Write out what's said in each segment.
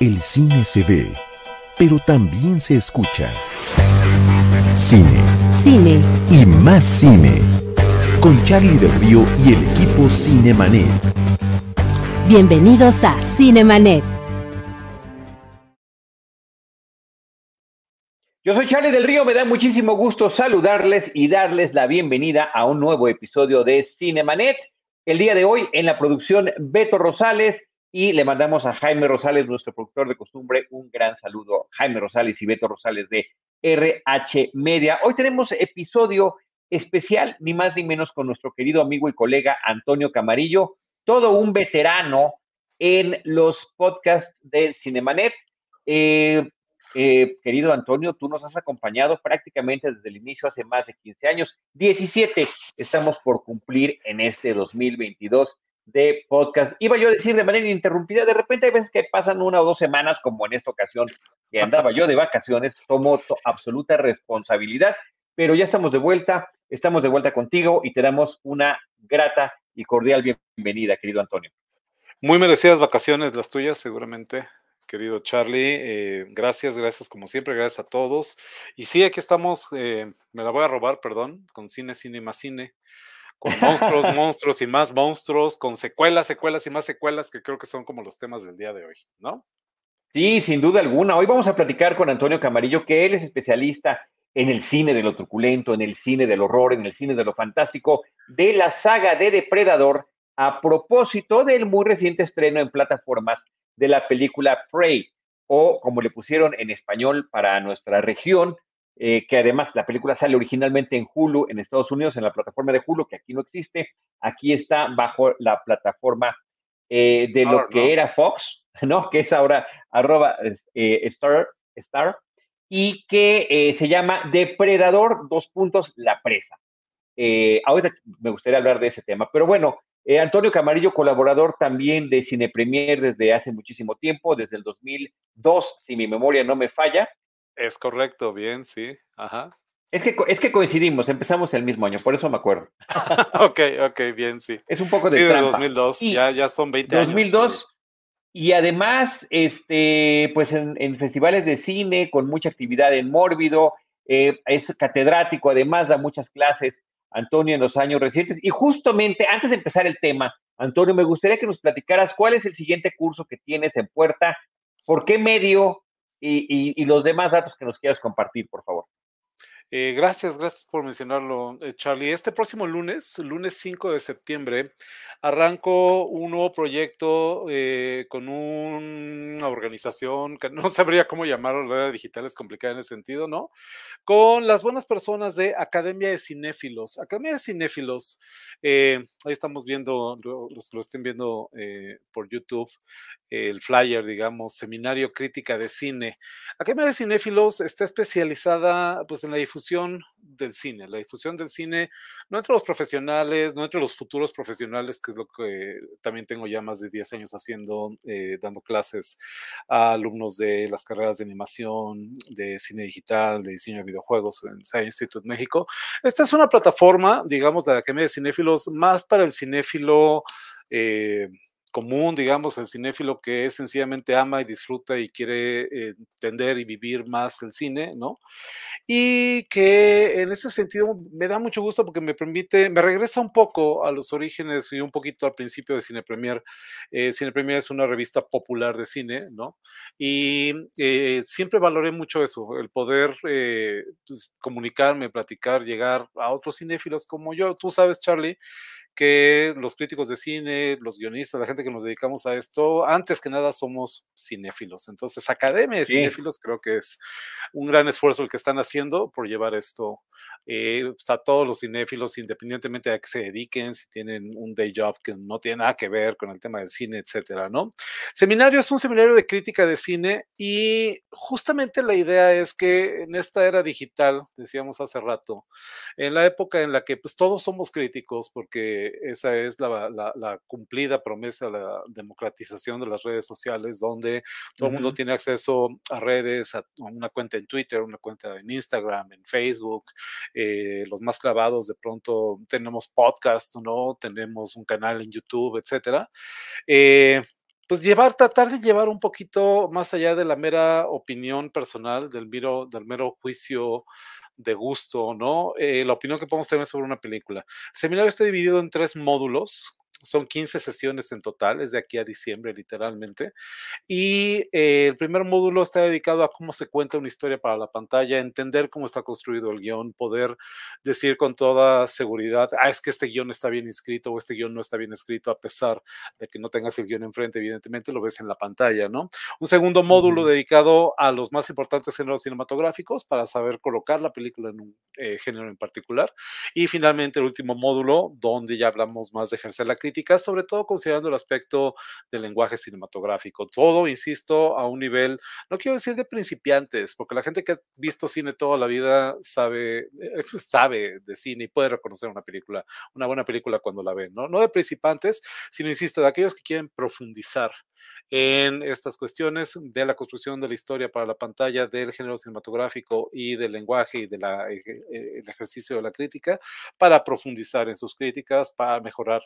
El cine se ve, pero también se escucha. Cine. Cine. Y más cine. Con Charlie del Río y el equipo Cinemanet. Bienvenidos a Cinemanet. Yo soy Charlie del Río, me da muchísimo gusto saludarles y darles la bienvenida a un nuevo episodio de Cinemanet. El día de hoy en la producción Beto Rosales y le mandamos a Jaime Rosales, nuestro productor de costumbre, un gran saludo. Jaime Rosales y Beto Rosales de RH Media. Hoy tenemos episodio especial, ni más ni menos, con nuestro querido amigo y colega Antonio Camarillo, todo un veterano en los podcasts de Cinemanet. Eh, eh, querido Antonio, tú nos has acompañado prácticamente desde el inicio, hace más de 15 años. 17 estamos por cumplir en este 2022 de podcast. Iba yo a decir de manera ininterrumpida, de repente hay veces que pasan una o dos semanas, como en esta ocasión que andaba yo de vacaciones, tomo absoluta responsabilidad, pero ya estamos de vuelta, estamos de vuelta contigo y te damos una grata y cordial bienvenida, querido Antonio. Muy merecidas vacaciones las tuyas, seguramente querido Charlie. Eh, gracias, gracias como siempre, gracias a todos. Y sí, aquí estamos, eh, me la voy a robar, perdón, con cine, cine más cine, con monstruos, monstruos y más monstruos, con secuelas, secuelas y más secuelas, que creo que son como los temas del día de hoy, ¿no? Sí, sin duda alguna. Hoy vamos a platicar con Antonio Camarillo, que él es especialista en el cine de lo truculento, en el cine del horror, en el cine de lo fantástico, de la saga de Depredador, a propósito del muy reciente estreno en plataformas de la película Prey, o como le pusieron en español para nuestra región, eh, que además la película sale originalmente en Hulu en Estados Unidos, en la plataforma de Hulu, que aquí no existe, aquí está bajo la plataforma eh, de lo que era Fox, ¿no? Que es ahora arroba eh, Star, Star, y que se llama Depredador, dos puntos, la presa. ahorita me gustaría hablar de ese tema, pero bueno, eh, Antonio Camarillo, colaborador también de Cine Premier desde hace muchísimo tiempo, desde el 2002, si mi memoria no me falla. Es correcto, bien, sí. Ajá. Es que, es que coincidimos, empezamos el mismo año, por eso me acuerdo. ok, ok, bien, sí. Es un poco de sí, de 2002, ya, ya son 20 años. 2002, y además, este, pues en, festivales de cine, con mucha actividad en Mórbido, eh, es catedrático, además da muchas clases Antonio, en los años recientes. Y justamente antes de empezar el tema, Antonio, me gustaría que nos platicaras cuál es el siguiente curso que tienes en puerta, por qué medio y, los demás datos que nos quieras compartir, por favor. Eh, gracias, gracias por mencionarlo, eh, Charlie. Este próximo lunes, lunes 5 de septiembre, arranco un nuevo proyecto eh, con una organización que no sabría cómo llamarlo, la red digital es complicada en ese sentido, ¿no? Con las buenas personas de Academia de Cinéfilos. Academia de Cinéfilos, ahí estamos viendo, los que lo estén viendo por YouTube, el flyer, digamos, Seminario Crítica de Cine. Academia de Cinéfilos está especializada pues, en la difusión del cine, la difusión del cine, no entre los profesionales, no entre los futuros profesionales, que es lo que también tengo ya más de 10 años haciendo, eh, dando clases a alumnos de las carreras de animación, de cine digital, de diseño de videojuegos en Science Institute México. Esta es una plataforma, digamos, de la Academia de Cinéfilos, más para el cinéfilo. Eh, común, digamos, el cinéfilo que sencillamente ama y disfruta y quiere entender y vivir más el cine, ¿no? Y que en ese sentido me da mucho gusto porque me permite, me regresa un poco a los orígenes y un poquito al principio de Cine Premier. Eh, cine Premier es una revista popular de cine, ¿no? Y eh, siempre valoré mucho eso, el poder eh, pues, comunicarme, platicar, llegar a otros cinéfilos como yo. Tú sabes, Charlie, que los críticos de cine, los guionistas, la gente que nos dedicamos a esto, antes que nada somos cinéfilos. Entonces, Academia de Cinéfilos creo que es un gran esfuerzo el que están haciendo por llevar esto eh, pues, a todos los cinéfilos, independientemente de a qué se dediquen, si tienen un day job que no tiene nada que ver con el tema del cine, etcétera, ¿no? Seminario es un seminario de crítica de cine y justamente la idea es que en esta era digital, decíamos hace rato, en la época en la que pues todos somos críticos porque esa es la, cumplida promesa, la democratización de las redes sociales, donde todo el mundo tiene acceso a redes, a, una cuenta en Twitter, una cuenta en Instagram, en Facebook, eh, los más clavados de pronto tenemos podcast, ¿no? Tenemos un canal en YouTube, etcétera. Eh, pues llevar, tratar de llevar un poquito más allá de la mera opinión personal, del mero, del mero juicio de gusto, ¿no? Eh, la opinión que podemos tener sobre una película. El seminario está dividido en tres módulos son 15 sesiones en total, es de aquí a diciembre literalmente. Y eh, el primer módulo está dedicado a cómo se cuenta una historia para la pantalla, entender cómo está construido el guion, poder decir con toda seguridad, ah, es que este guion está bien escrito o este guion no está bien escrito, a pesar de que no tengas el guion enfrente, evidentemente lo ves en la pantalla, ¿no? Un segundo módulo dedicado a los más importantes géneros cinematográficos para saber colocar la película en un eh, género en particular. Y finalmente el último módulo, donde ya hablamos más de ejercer la críticas, sobre todo considerando el aspecto del lenguaje cinematográfico. Todo, insisto, a un nivel, no quiero decir de principiantes, porque la gente que ha visto cine toda la vida sabe, eh, pues, sabe de cine y puede reconocer una película, una buena película cuando la ven, ¿no? No de principiantes, sino, insisto, de aquellos que quieren profundizar en estas cuestiones de la construcción de la historia para la pantalla, del género cinematográfico y del lenguaje y del eh, ejercicio de la crítica, para profundizar en sus críticas, para mejorar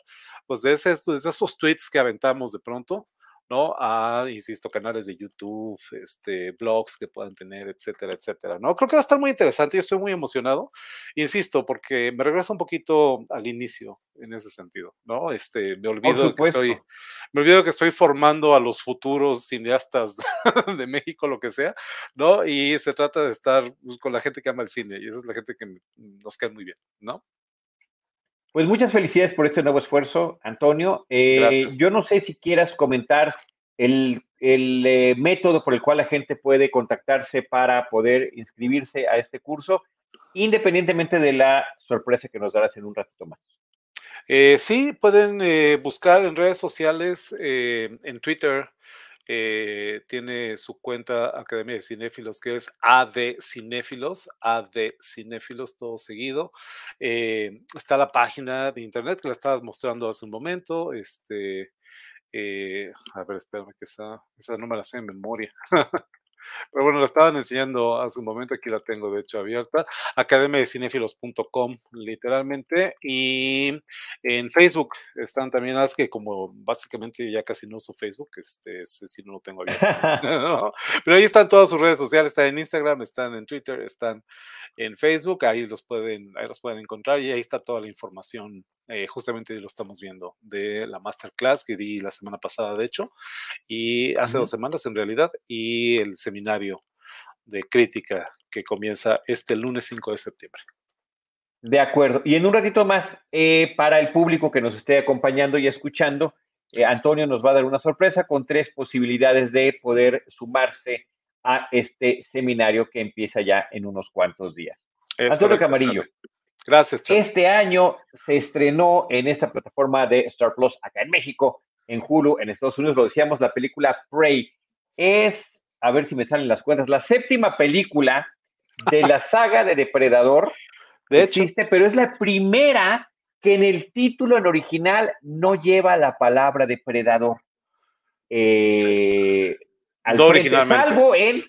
pues de, esos tweets que aventamos de pronto, ¿no? A, insisto, canales de YouTube, este, blogs que puedan tener, etcétera, etcétera, ¿no? Creo que va a estar muy interesante y estoy muy emocionado, insisto, porque me regresa un poquito al inicio en ese sentido, ¿no? Este, me olvido que estoy, me olvido que estoy formando a los futuros cineastas de México, lo que sea, ¿no? Y se trata de estar pues, con la gente que ama el cine y esa es la gente que nos queda muy bien, ¿no? Pues muchas felicidades por este nuevo esfuerzo, Antonio. Eh, yo no sé si quieras comentar el, eh, método por el cual la gente puede contactarse para poder inscribirse a este curso, independientemente de la sorpresa que nos darás en un ratito más. Eh, sí, pueden buscar en redes sociales, en Twitter, eh, tiene su cuenta Academia de Cinéfilos, que es AD Cinéfilos, AD Cinéfilos, todo seguido. Eh, está la página de internet que la estabas mostrando hace un momento. Este, eh, a ver, espérame que esa, esa no me la sé en memoria. Pero bueno, la estaban enseñando hace un momento, aquí la tengo de hecho abierta, academiadecinefilos.com literalmente, y en Facebook están también las que como básicamente ya casi no uso Facebook, este, si no lo tengo abierto. Pero ahí están todas sus redes sociales, están en Instagram, están en Twitter, están en Facebook, ahí los pueden, ahí los pueden encontrar y ahí está toda la información eh, justamente lo estamos viendo, de la masterclass que di la semana pasada, de hecho, y hace dos semanas en realidad, y el seminario de crítica que comienza este lunes 5 de septiembre. De acuerdo. Y en un ratito más, eh, para el público que nos esté acompañando y escuchando, eh, Antonio nos va a dar una sorpresa con tres posibilidades de poder sumarse a este seminario que empieza ya en unos cuantos días. Antonio Camarillo. Gracias, Este año se estrenó en esta plataforma de Star Plus acá en México, en Hulu, en Estados Unidos, lo decíamos, la película Prey. Es, a ver si me salen las cuentas, la séptima película de la saga de Depredador. De hecho, existe, pero es la primera que en el título en original no lleva la palabra depredador. Eh, no originalmente. Salvo en,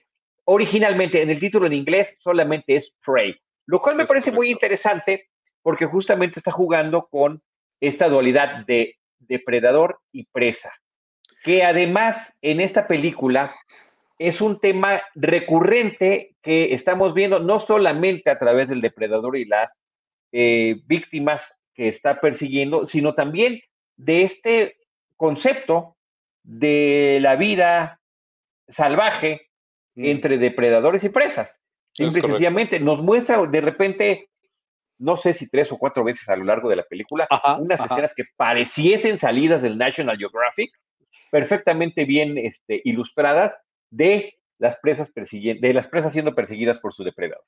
originalmente, en el título en inglés solamente es Prey. Lo cual me parece muy interesante porque justamente está jugando con esta dualidad de depredador y presa, que además en esta película es un tema recurrente que estamos viendo no solamente a través del depredador y las eh, víctimas que está persiguiendo, sino también de este concepto de la vida salvaje mm. entre depredadores y presas. Simple nos muestra de repente, no sé si tres o cuatro veces a lo largo de la película, unas escenas que pareciesen salidas del National Geographic, perfectamente bien este, ilustradas de las presas de las presas siendo perseguidas por su depredador.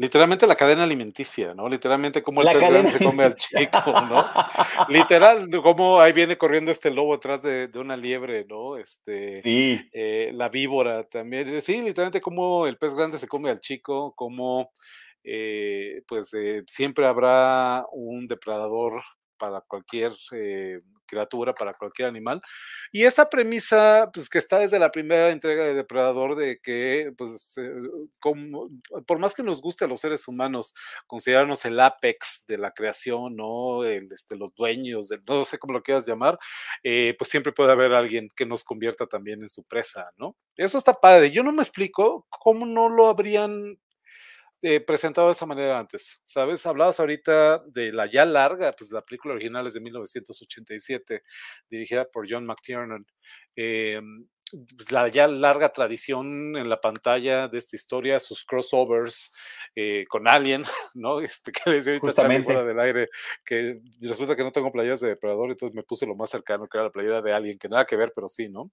Literalmente la cadena alimenticia, ¿no? Literalmente como el pez grande se come al chico, ¿no? Literal, como ahí viene corriendo este lobo detrás de, una liebre, ¿no? Este, sí. Eh, la víbora también. Sí, literalmente como el pez grande se come al chico, como eh, pues eh, siempre habrá un depredador para cualquier eh, criatura, para cualquier animal. Y esa premisa, pues que está desde la primera entrega de Depredador, de que, pues, eh, como, por más que nos guste a los seres humanos considerarnos el apex de la creación, ¿no? El, este, los dueños, del, no sé cómo lo quieras llamar, eh, pues siempre puede haber alguien que nos convierta también en su presa, ¿no? Eso está padre. Yo no me explico cómo no lo habrían eh, presentado de esa manera antes, ¿sabes? Hablabas ahorita de la ya larga, pues la película original es de 1987, dirigida por John McTiernan. Eh, la ya larga tradición en la pantalla de esta historia, sus crossovers eh, con Alien, ¿no? Este, que les ahorita fuera del aire, que resulta que no tengo playeras de Depredador, entonces me puse lo más cercano, que era la playera de Alien, que nada que ver, pero sí, ¿no?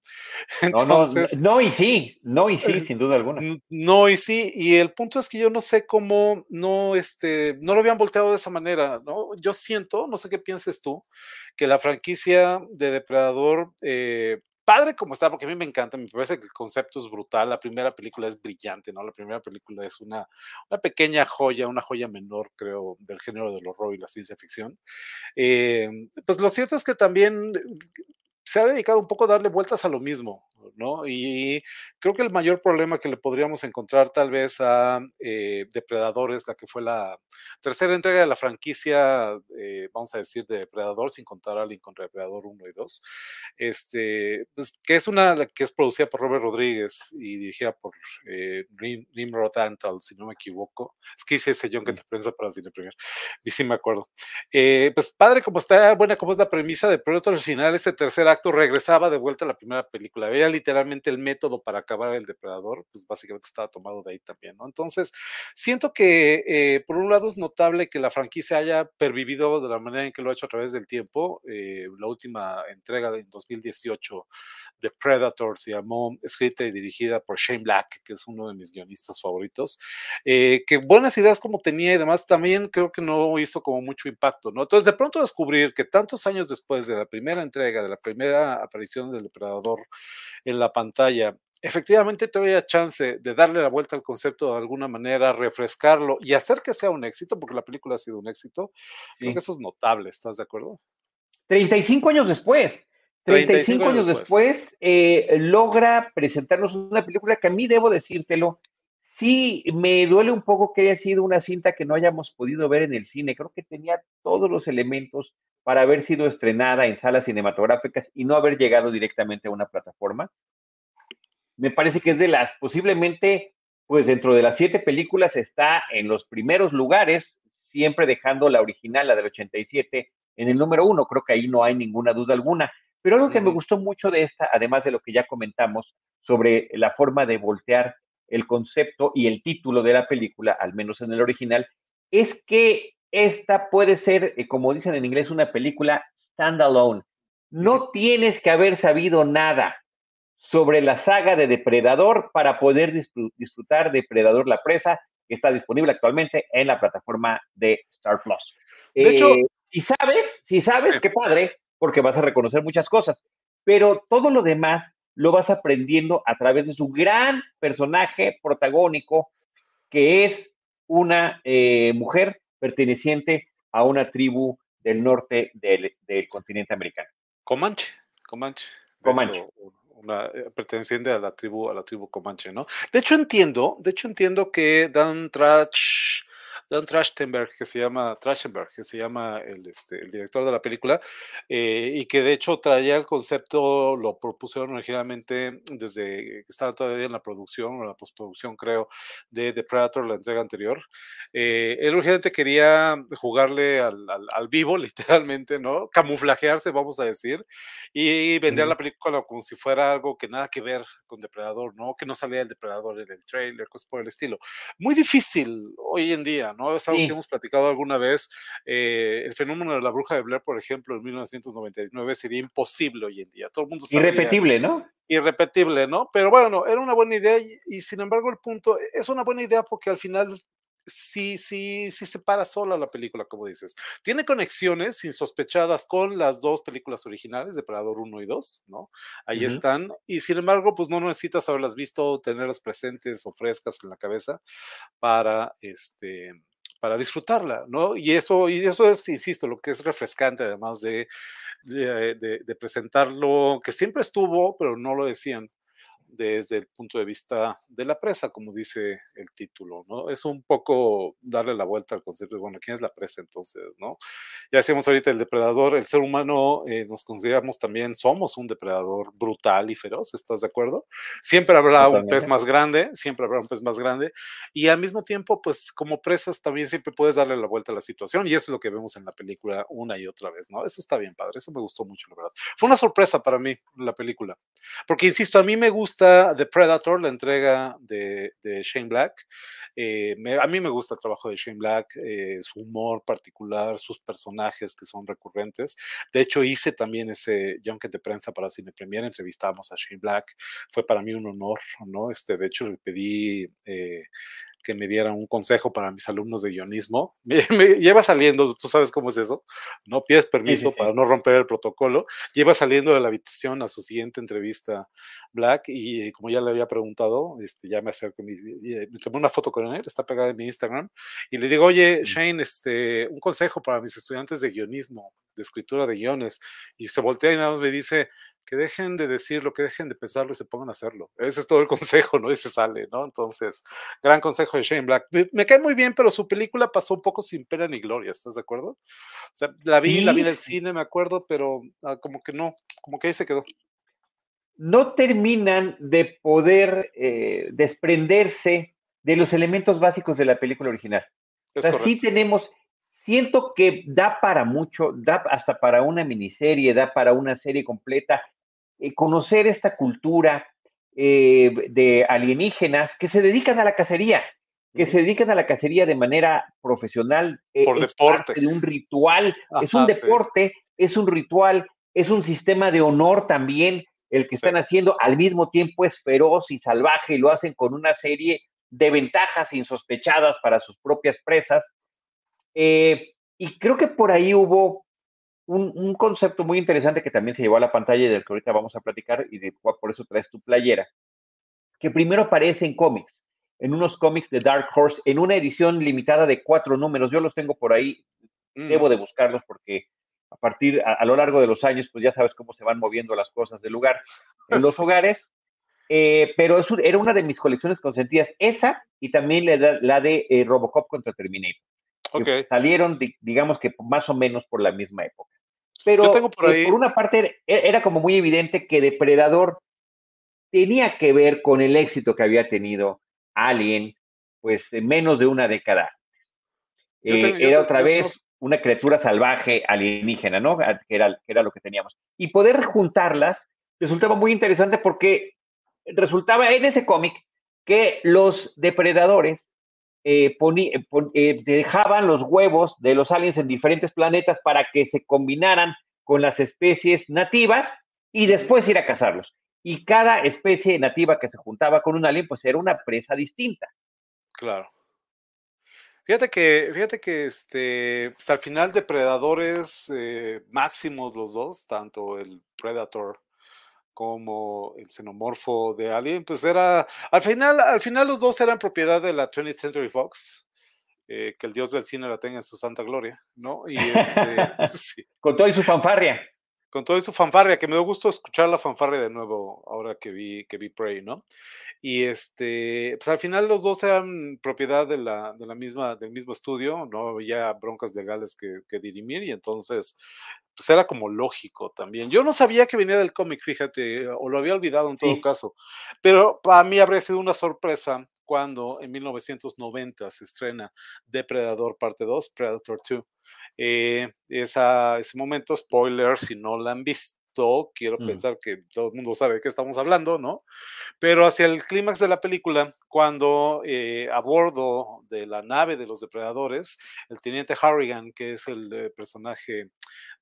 Entonces, no, no, y sí, no y sí, eh, sin duda alguna. No y sí, y el punto es que yo no sé cómo no, este, no lo habían volteado de esa manera, ¿no? Yo siento, no sé qué pienses tú, que la franquicia de Depredador eh, padre como está, porque a mí me encanta, me parece que el concepto es brutal, la primera película es brillante, ¿no? La primera película es una, una pequeña joya, una joya menor, creo, del género del horror y la ciencia ficción. Eh, pues lo cierto es que también se ha dedicado un poco a darle vueltas a lo mismo, ¿no? Y creo que el mayor problema que le podríamos encontrar tal vez a eh, Depredadores, la que fue la tercera entrega de la franquicia, eh, vamos a decir, de Depredador, sin contar a Alien contra Depredador 1 y 2, este, pues, que es una que es producida por Robert Rodríguez y dirigida por eh, Nimrod Antal, si no me equivoco. Es que hice ese John que te prensa para Cine Premier, y sí me acuerdo. Eh, pues padre como está, buena como es la premisa de Proyecto original, ese tercer acto regresaba de vuelta a la primera película. Veía literalmente el método para acabar el depredador, pues básicamente estaba tomado de ahí también, ¿no? Entonces, siento que eh, por un lado es notable que la franquicia haya pervivido de la manera en que lo ha hecho a través del tiempo. Eh, la última entrega de 2018 de Predator se llamó, escrita y dirigida por Shane Black, que es uno de mis guionistas favoritos, eh, que buenas ideas como tenía y demás, también creo que no hizo como mucho impacto, ¿no? Entonces, de pronto descubrir que tantos años después de la primera entrega, de la primera aparición del depredador en la pantalla, efectivamente todavía chance de darle la vuelta al concepto de alguna manera, refrescarlo y hacer que sea un éxito, porque la película ha sido un éxito, creo que eso es notable, ¿estás de acuerdo? 35 años después. 35, años después, eh, logra presentarnos una película que a mí debo decírtelo, sí me duele un poco que haya sido una cinta que no hayamos podido ver en el cine. Creo que tenía todos los elementos para haber sido estrenada en salas cinematográficas y no haber llegado directamente a una plataforma. Me parece que es de las, posiblemente, pues dentro de las siete películas está en los primeros lugares, siempre dejando la original, la del 87, en el número uno. Creo que ahí no hay ninguna duda alguna. Pero algo que me gustó mucho de esta, además de lo que ya comentamos sobre la forma de voltear el concepto y el título de la película, al menos en el original, es que esta puede ser, eh, como dicen en inglés, una película standalone. No tienes que haber sabido nada sobre la saga de Depredador para poder disfrutar de Depredador la presa, que está disponible actualmente en la plataforma de Star Plus. De hecho, eh, si sabes, si sabes, qué padre, porque vas a reconocer muchas cosas, pero todo lo demás lo vas aprendiendo a través de su gran personaje protagónico, que es una eh, mujer perteneciente a una tribu del norte del, continente americano. Comanche, Comanche. Comanche. una, eh, perteneciente a la tribu, a la tribu Comanche, ¿no? De hecho entiendo, de hecho entiendo que Dan Trach Don Trachtenberg, que se llama Trachtenberg, que se llama el, este, el director de la película, eh, y que de hecho traía el concepto, lo propusieron originalmente desde que estaba todavía en la producción, o la postproducción, creo, de The Predator, la entrega anterior. Eh, él urgente quería jugarle al, al, vivo, literalmente, ¿no? Camuflajearse, vamos a decir, y vender la película como si fuera algo que nada que ver con Depredador, ¿no? Que no salía el Depredador en el trailer, cosas por el estilo. Muy difícil hoy en día, ¿no? Es algo que hemos platicado alguna vez. Eh, el fenómeno de la bruja de Blair, por ejemplo, en 1999 sería imposible hoy en día. Todo el mundo Irrepetible, ¿no? Irrepetible, ¿no? Pero bueno, era una buena idea y, sin embargo el punto es una buena idea porque al final sí, sí, sí se para sola la película, como dices. Tiene conexiones insospechadas con las dos películas originales, Depredador 1 y 2, ¿no? Ahí están. Y sin embargo, pues no necesitas haberlas visto, tenerlas presentes o frescas en la cabeza para, este, para disfrutarla, ¿no? Y eso, y eso es, insisto, lo que es refrescante, además de, de presentarlo, que siempre estuvo, pero no lo decían, desde el punto de vista de la presa, como dice el título, ¿no? Es un poco darle la vuelta al concepto de, bueno, ¿quién es la presa entonces, no? Ya decíamos ahorita el depredador, el ser humano eh, nos consideramos también, somos un depredador brutal y feroz, ¿estás de acuerdo? Siempre habrá un pez más grande, siempre habrá un pez más grande, y al mismo tiempo, pues como presas también siempre puedes darle la vuelta a la situación, y eso es lo que vemos en la película una y otra vez, ¿no? Eso está bien padre, eso me gustó mucho, la verdad. Fue una sorpresa para mí la película, porque insisto, a mí me gusta The Predator, la entrega de, Shane Black. Eh, a mí me gusta el trabajo de Shane Black, eh, su humor particular, sus personajes que son recurrentes. De hecho, hice también ese junket de prensa para Cine Premier, entrevistamos a Shane Black. Fue para mí un honor, ¿no? Este, de hecho, le pedí eh, que me diera un consejo para mis alumnos de guionismo. Me, lleva saliendo, tú sabes cómo es eso, ¿no? Pides permiso para no romper el protocolo. Lleva saliendo de la habitación a su siguiente entrevista Black y como ya le había preguntado, este, ya me acerco, me, me tomé una foto con él, está pegada en mi Instagram y le digo, oye, Shane, este, un consejo para mis estudiantes de guionismo, de escritura de guiones. Y se voltea y nada más me dice, que dejen de decirlo, que dejen de pensarlo y se pongan a hacerlo. Ese es todo el consejo, ¿no? Y se sale, ¿no? Entonces, gran consejo de Shane Black. Me, cae muy bien, pero su película pasó un poco sin pena ni gloria, ¿estás de acuerdo? O sea, la vi, la vi en el cine, me acuerdo, pero ah, como que no, como que ahí se quedó. No terminan de poder eh, desprenderse de los elementos básicos de la película original. o sea, sí tenemos, siento que da para mucho, da hasta para una miniserie, da para una serie completa, eh, conocer esta cultura eh, de alienígenas que se dedican a la cacería, que se dedican a la cacería de manera profesional. Eh, Por deporte. de un ritual, es un deporte, es un ritual, es un sistema de honor también el que están haciendo, al mismo tiempo es feroz y salvaje y lo hacen con una serie de ventajas insospechadas para sus propias presas. y creo que por ahí hubo un, concepto muy interesante que también se llevó a la pantalla y del que ahorita vamos a platicar y de, por eso traes tu playera, que primero aparece en cómics, en unos cómics de Dark Horse, en una edición limitada de cuatro números. Yo los tengo por ahí, mm. debo de buscarlos porque a partir, a, lo largo de los años, pues ya sabes cómo se van moviendo las cosas del lugar en los hogares. Eh, pero eso era una de mis colecciones consentidas, esa y también la, de eh, Robocop contra Terminator. salieron, digamos que más o menos por la misma época. Pero eh, por, una parte e, era como muy evidente que Depredador tenía que ver con el éxito que había tenido Alien, pues menos de una década antes. Eh, era otra vez una criatura salvaje alienígena, ¿no? Que era, que era lo que teníamos. Y poder juntarlas resultaba muy interesante porque resultaba en ese cómic que los depredadores eh, eh, eh, dejaban los huevos de los aliens en diferentes planetas para que se combinaran con las especies nativas y después ir a cazarlos. Y cada especie nativa que se juntaba con un alien, pues era una presa distinta. Claro. Fíjate que, fíjate que este, pues, al final depredadores máximos los dos, tanto el Predator como el xenomorfo de Alien, pues era, al final, al final los dos eran propiedad de la 20th Century Fox, eh, que el dios del cine la tenga en su santa gloria, ¿no? Y este, pues Con todo y su fanfarria. Con todo y su fanfarria, que me dio gusto escuchar la fanfarria de nuevo ahora que vi, que vi Prey, ¿no? Y este, pues al final los dos eran propiedad de la, de la misma, del mismo estudio, no había broncas legales que, que dirimir, y entonces pues era como lógico también. Yo no sabía que venía del cómic, fíjate, o lo había olvidado en todo caso, pero para mí habría sido una sorpresa cuando en 1990 se estrena Depredador parte 2, Predator 2. Eh, esa, ese momento, spoiler, si no la han visto quiero mm. pensar que todo el mundo sabe de qué estamos hablando, ¿no? Pero hacia el clímax de la película, cuando eh, a bordo de la nave de los depredadores, el teniente Harrigan, que es el eh, personaje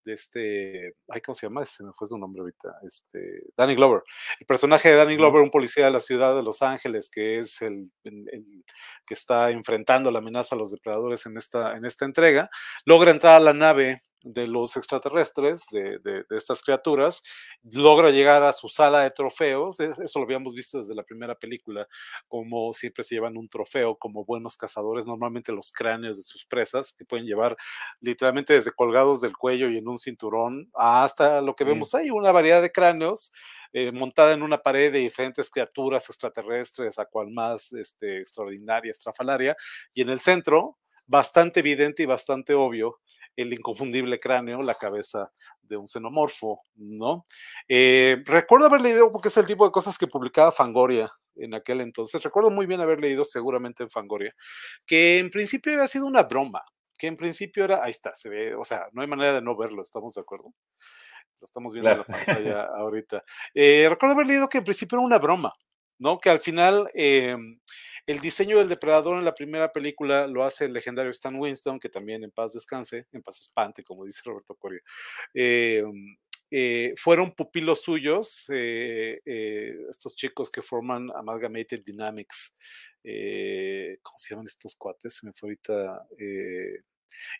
de este, ay, ¿cómo se llama? Se me fue su nombre ahorita, este, Danny Glover. El personaje de Danny Glover, un policía de la ciudad de Los Ángeles, que es el, que está enfrentando la amenaza a los depredadores en esta, en esta entrega, logra entrar a la nave de los extraterrestres, de, de, estas criaturas, logra llegar a su sala de trofeos, eso lo habíamos visto desde la primera película, como siempre se llevan un trofeo como buenos cazadores, normalmente los cráneos de sus presas, que pueden llevar literalmente desde colgados del cuello y en un cinturón, hasta lo que vemos ahí, una variedad de cráneos eh, montada en una pared de diferentes criaturas extraterrestres, a cual más este, extraordinaria, estrafalaria, y en el centro, bastante evidente y bastante obvio, el inconfundible cráneo, la cabeza de un xenomorfo, ¿no? Eh, recuerdo haber leído, porque es el tipo de cosas que publicaba Fangoria en aquel entonces, recuerdo muy bien haber leído seguramente en Fangoria, que en principio había sido una broma, que en principio era, ahí está, se ve, o sea, no hay manera de no verlo, ¿estamos de acuerdo? Lo estamos viendo en la pantalla ahorita. Eh, recuerdo haber leído que en principio era una broma, ¿no? Que al final em, el diseño del depredador en la primera película lo hace el legendario Stan Winston, que también en paz descanse, en paz espante, como dice Roberto Coria. Em, eh, fueron pupilos suyos, eh, estos chicos que forman Amalgamated Dynamics. ¿Cómo se llaman estos cuates? Se me fue ahorita.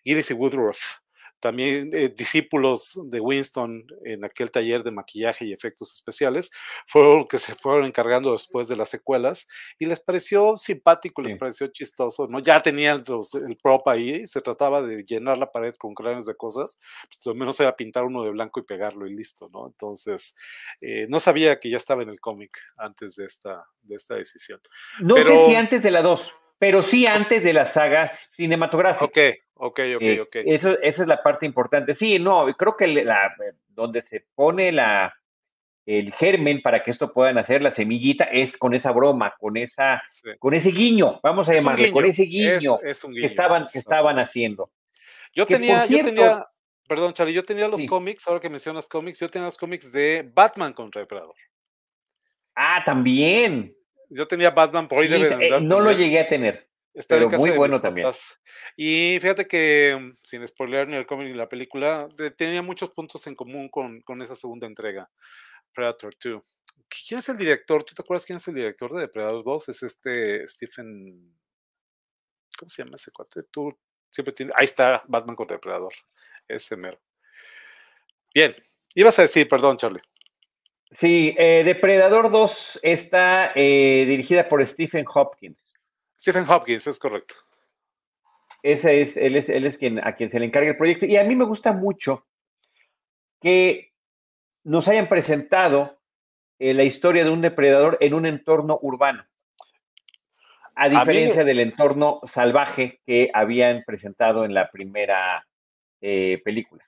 Iris y Woodruff también eh, discípulos de Winston en aquel taller de maquillaje y efectos especiales, fueron los que se fueron encargando después de las secuelas y les pareció simpático, les pareció chistoso, ¿no? Ya tenían el prop ahí, se trataba de llenar la pared con cráneos de cosas, pues lo menos era pintar uno de blanco y pegarlo y listo, ¿no? Entonces, eh, no sabía que ya estaba en el cómic antes de esta, de esta decisión. No sé si antes de la 2, pero sí antes de las sagas cinematográficas. Ok, Ok, ok, eh, ok. Eso, esa es la parte importante. Sí, no, creo que la, donde se pone la, el germen para que esto puedan hacer la semillita es con esa broma, con esa, con ese guiño, vamos a llamarle, con ese guiño, que estaban, que estaban haciendo. Yo tenía, yo tenía, perdón, Charlie, yo tenía los cómics, ahora que mencionas cómics, yo tenía los cómics de Batman contra Depredador. Ah, también. Yo tenía Batman por ahí eh, No lo llegué a tener. Está Pero muy bueno también. Y fíjate que, sin spoiler ni el cómic ni la película, tenía muchos puntos en común con, con, esa segunda entrega, Predator 2. ¿Quién es el director? ¿Tú te acuerdas quién es el director de Predator 2? Es este Stephen. ¿Cómo se llama ese cuate? Tú siempre tienes. Ahí está Batman con Depredador. Ese mero. Bien. Ibas a decir, perdón, Charlie. Sí, eh, Depredador 2 está eh, dirigida por Stephen Hopkins. Stephen Hopkins, es correcto. Ese es, él es, él es quien, a quien se le encarga el proyecto. Y a mí me gusta mucho que nos hayan presentado eh, la historia de un depredador en un entorno urbano. A diferencia del entorno salvaje que habían presentado en la primera eh, película.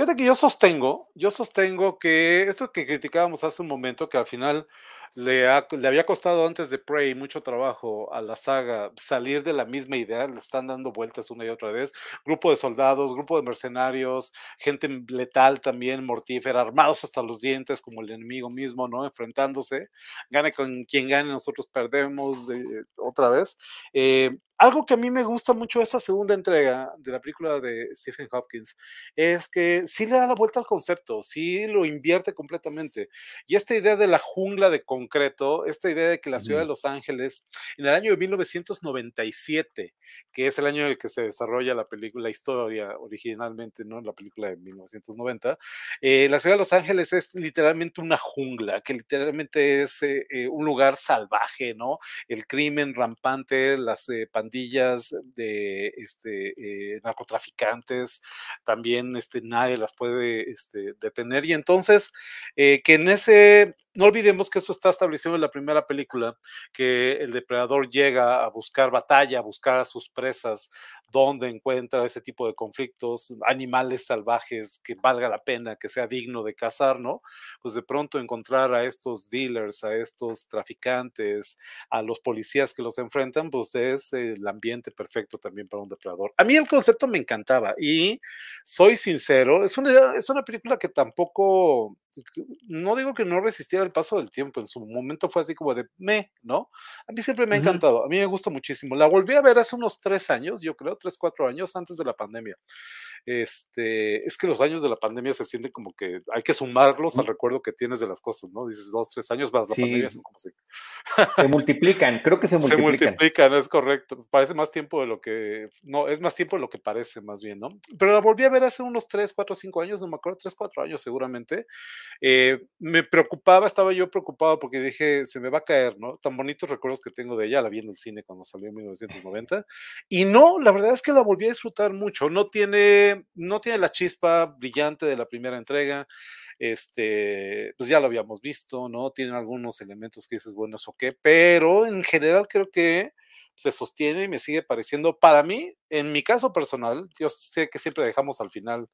Fíjate que yo sostengo, yo sostengo que esto que criticábamos hace un momento, que al final le, le, había costado antes de Prey mucho trabajo a la saga salir de la misma idea, le están dando vueltas una y otra vez. Grupo de soldados, grupo de mercenarios, gente letal también, mortífera, armados hasta los dientes como el enemigo mismo, ¿no? Enfrentándose. Gane con quien gane, nosotros perdemos otra vez. Eh, algo que a mí me gusta mucho de esa segunda entrega de la película de Stephen Hopkins es que sí le da la vuelta al concepto, sí lo invierte completamente. Y esta idea de la jungla de concreto, esta idea de que la ciudad de Los Ángeles, en el año de 1997, que es el año en el que se desarrolla la película, la historia originalmente, ¿no? La película de 1990, eh, la ciudad de Los Ángeles es literalmente una jungla, que literalmente es eh, eh, un lugar salvaje, ¿no? El crimen rampante, las pandillas de este, eh, narcotraficantes, también este, nadie las puede este, detener. Y entonces, eh, que en ese no olvidemos que eso está establecido en la primera película, que el depredador llega a buscar batalla, a buscar a sus presas, donde encuentra ese tipo de conflictos, animales salvajes que valga la pena, que sea digno de cazar, ¿no? Pues de pronto encontrar a estos dealers, a estos traficantes, a los policías que los enfrentan, pues es el ambiente perfecto también para un depredador. A mí el concepto me encantaba y soy sincero, es una, es una película que tampoco, no digo que no resistiera el paso del tiempo. En su momento fue así como de me, ¿no? A mí siempre me ha encantado. A mí me gusta muchísimo. La volví a ver hace unos tres años, yo creo, tres, cuatro años antes de la pandemia. Este, es que los años de la pandemia se sienten como que hay que sumarlos al recuerdo que tienes de las cosas, ¿no? Dices dos, tres años más la pandemia son como si... se multiplican, creo que se multiplican. Se multiplican, es correcto. parece más tiempo de lo que, no, es más tiempo de lo que parece más bien, ¿no? Pero la volví a ver hace unos 3, 4, 5 años, no me acuerdo, 3, 4 años seguramente. Eh, me preocupaba, estaba yo preocupado porque dije, se me va a caer, ¿no? Tan bonitos recuerdos que tengo de ella, la vi en el cine cuando salió en 1990. Y no, la verdad es que la volví a disfrutar mucho. No tiene, no tiene la chispa brillante de la primera entrega este, pues ya lo habíamos visto, ¿no? Tienen algunos elementos que dices, bueno, eso qué, pero en general creo que se sostiene y me sigue pareciendo, para mí, en mi caso personal, yo sé que siempre dejamos al final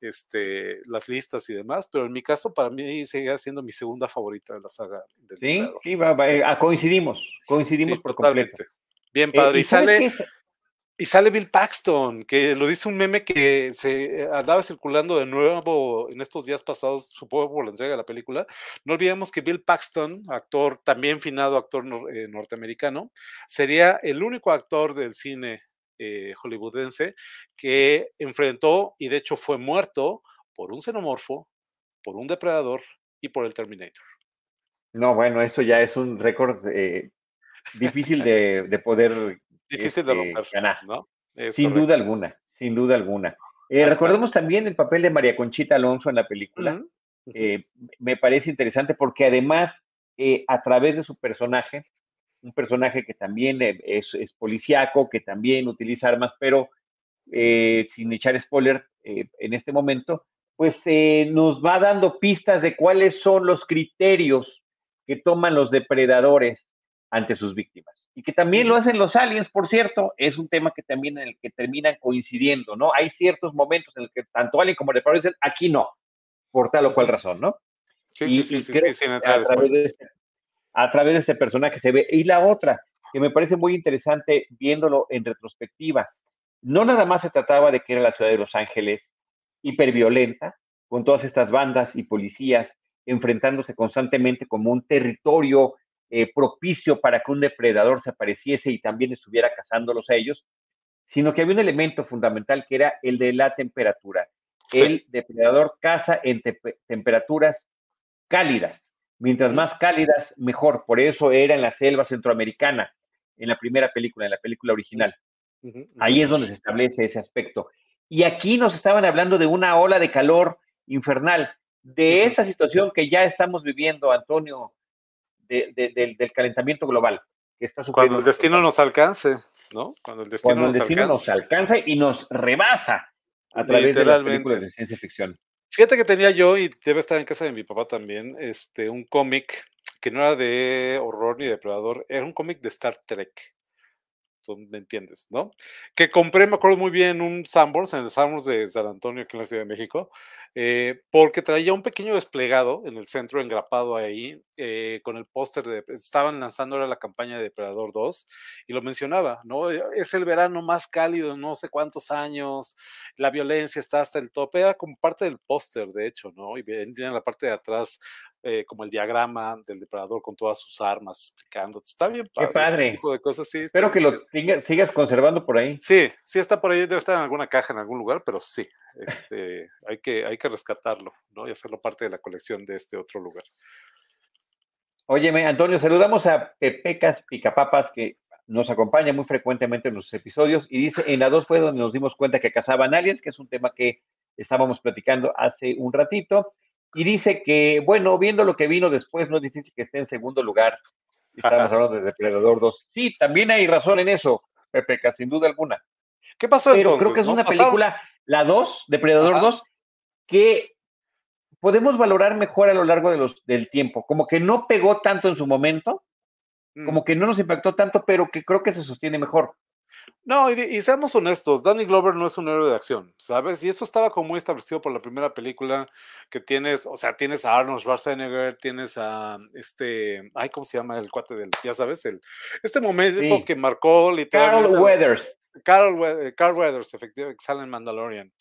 este, las listas y demás, pero en mi caso, para mí sigue siendo mi segunda favorita de la saga. Del sí, sí, va, eh, ah, coincidimos, coincidimos por totalmente. Bien eh, padre. y, sale, y sale Bill Paxton, que lo dice un meme que se andaba circulando de nuevo en estos días pasados, supongo por la entrega de la película. No olvidemos que Bill Paxton, actor, también finado actor eh, norteamericano, sería el único actor del cine eh, hollywoodense que enfrentó y de hecho fue muerto por un xenomorfo, por un depredador y por el Terminator. No, bueno, eso ya es un récord eh, difícil de, poder Difícil de romper, este, ganar. ¿no? sin duda alguna, sin duda alguna. Eh, recordemos también el papel de María Conchita Alonso en la película. Eh, me parece interesante porque además, eh, a través de su personaje, un personaje que también es, es policíaco, que también utiliza armas, pero sin echar spoiler en este momento, pues nos va dando pistas de cuáles son los criterios que toman los depredadores ante sus víctimas y que también lo hacen los aliens, por cierto, es un tema que también en el que terminan coincidiendo, ¿no? Hay ciertos momentos en los que tanto Alien como Depredador dicen, aquí no, por tal o cual razón, ¿no? Sí, sí, sí, sí, a, través de este, a través de este personaje se ve. Y la otra, que me parece muy interesante viéndolo en retrospectiva, no nada más se trataba de que era la ciudad de Los Ángeles hiperviolenta, con todas estas bandas y policías enfrentándose constantemente como un territorio eh, propicio para que un depredador se apareciese y también estuviera cazándolos a ellos, sino que había un elemento fundamental que era el de la temperatura. El depredador caza en temperaturas cálidas. Mientras más cálidas, mejor. Por eso era en la selva centroamericana, en la primera película, en la película original. Ahí es donde se establece ese aspecto. Y aquí nos estaban hablando de una ola de calor infernal, de esta situación que ya estamos viviendo, Antonio del, calentamiento global. Que está Cuando el destino nos alcance, ¿no? Cuando el destino, nos, alcanza. y nos rebasa a través de las películas de ciencia ficción. Fíjate que tenía yo, y debe estar en casa de mi papá también, este, un cómic que no era de horror ni depredador, era un cómic de Star Trek tú me entiendes, ¿no? Que compré, me acuerdo muy bien, un Sanborns, en el Sanborns de San Antonio, aquí en la Ciudad de México, eh, porque traía un pequeño desplegado en el centro, engrapado ahí, eh, con el póster de, estaban lanzando ahora la campaña de Depredador 2, y lo mencionaba, ¿no? Eh, es el verano más cálido, no sé cuántos años, la violencia está hasta el tope, era como parte del póster, de hecho, ¿no? Y tiene la parte de atrás eh, como el diagrama del depredador con todas sus armas explicando. Está bien padre. Qué padre. tipo de cosas, sí. Espero que lo sigas conservando por ahí. Sí, sí está por ahí, debe estar en alguna caja en algún lugar, pero sí, este, hay, que, hay que rescatarlo, ¿no? Y hacerlo parte de la colección de este otro lugar. Óyeme, Antonio, saludamos a Pepecas Picapapas, que nos acompaña muy frecuentemente en los episodios, y dice, en la 2 fue donde nos dimos cuenta que cazaban aliens, que es un tema que estábamos platicando hace un ratito y dice que, bueno, viendo lo que vino después, no es difícil que esté en segundo lugar. Estamos hablando de Depredador 2. Sí, también hay razón en eso, Pepe, sin duda alguna. ¿Qué pasó Pero creo que es una película, la 2, Depredador 2, que podemos valorar mejor a lo largo de los, del tiempo. Como que no pegó tanto en su momento, como mm. que no nos impactó tanto, pero que creo que se sostiene mejor. No, y, seamos honestos, Danny Glover no es un héroe de acción, ¿sabes? Y eso estaba como muy establecido por la primera película que tienes, o sea, tienes a Arnold Schwarzenegger, tienes a este, ay, ¿cómo se llama el cuate del, ya sabes, el, este momento que marcó literalmente. Carl Weathers. Carl, Carl Weathers, efectivamente, que sale en Mandalorian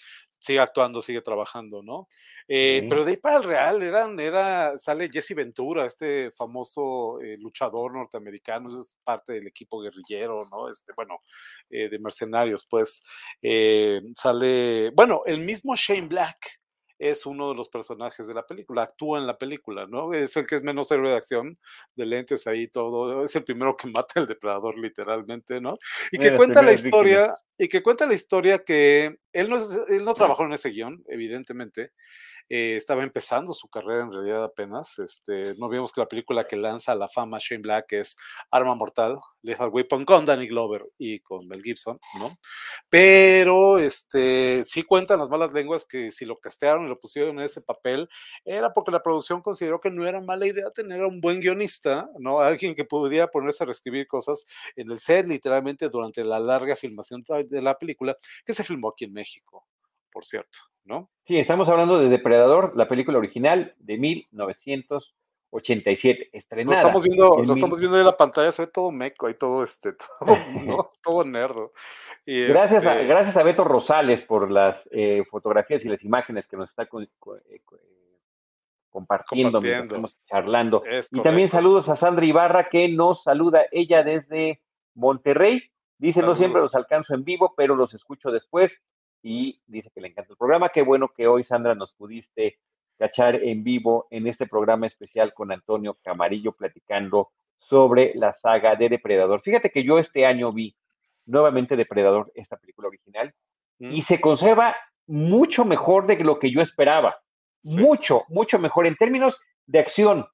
sigue actuando, sigue trabajando, ¿no? Eh, pero de ahí para el Real eran, era, sale Jesse Ventura, este famoso eh, luchador norteamericano, es parte del equipo guerrillero, ¿no? Este, bueno, eh, de mercenarios, pues sale, bueno, el mismo Shane Black es uno de los personajes de la película, actúa en la película, ¿no? Es el que es menos héroe de acción, de lentes ahí todo, es el primero que mata al depredador literalmente, ¿no? Y que cuenta la historia, y que cuenta la historia que él no, él no trabajó en ese guion, evidentemente, eh, estaba empezando su carrera en realidad apenas. Este, no vimos que la película que lanza a la fama Shane Black es Arma Mortal, Lethal Weapon con Danny Glover y con Mel Gibson, ¿no? Pero este, sí cuentan las malas lenguas que si lo castearon y lo pusieron en ese papel era porque la producción consideró que no era mala idea tener a un buen guionista, ¿no? Alguien que pudiera ponerse a reescribir cosas en el set literalmente durante la larga filmación de la película que se filmó aquí en México, por cierto. ¿No? Sí, estamos hablando de Depredador, la película original de 1987, estrenada. Lo estamos viendo, lo estamos viendo en la pantalla, se ve todo meco, ahí todo este, todo, todo nerdo. gracias, a, este gracias a Beto Rosales por las eh, fotografías y las imágenes que nos está eh, eh, compartiendo, estamos charlando. y también saludos a Sandra Ibarra que nos saluda ella desde Monterrey. Dice, no siempre los alcanzo en vivo, pero los escucho después y dice que le encanta el programa. Qué bueno que hoy, Sandra, nos pudiste cachar en vivo en este programa especial con Antonio Camarillo platicando sobre la saga de Depredador. Fíjate que yo este año vi nuevamente Depredador, esta película original, y mm. se conserva mucho mejor de lo que yo esperaba. Mucho, mucho mejor en términos de acción,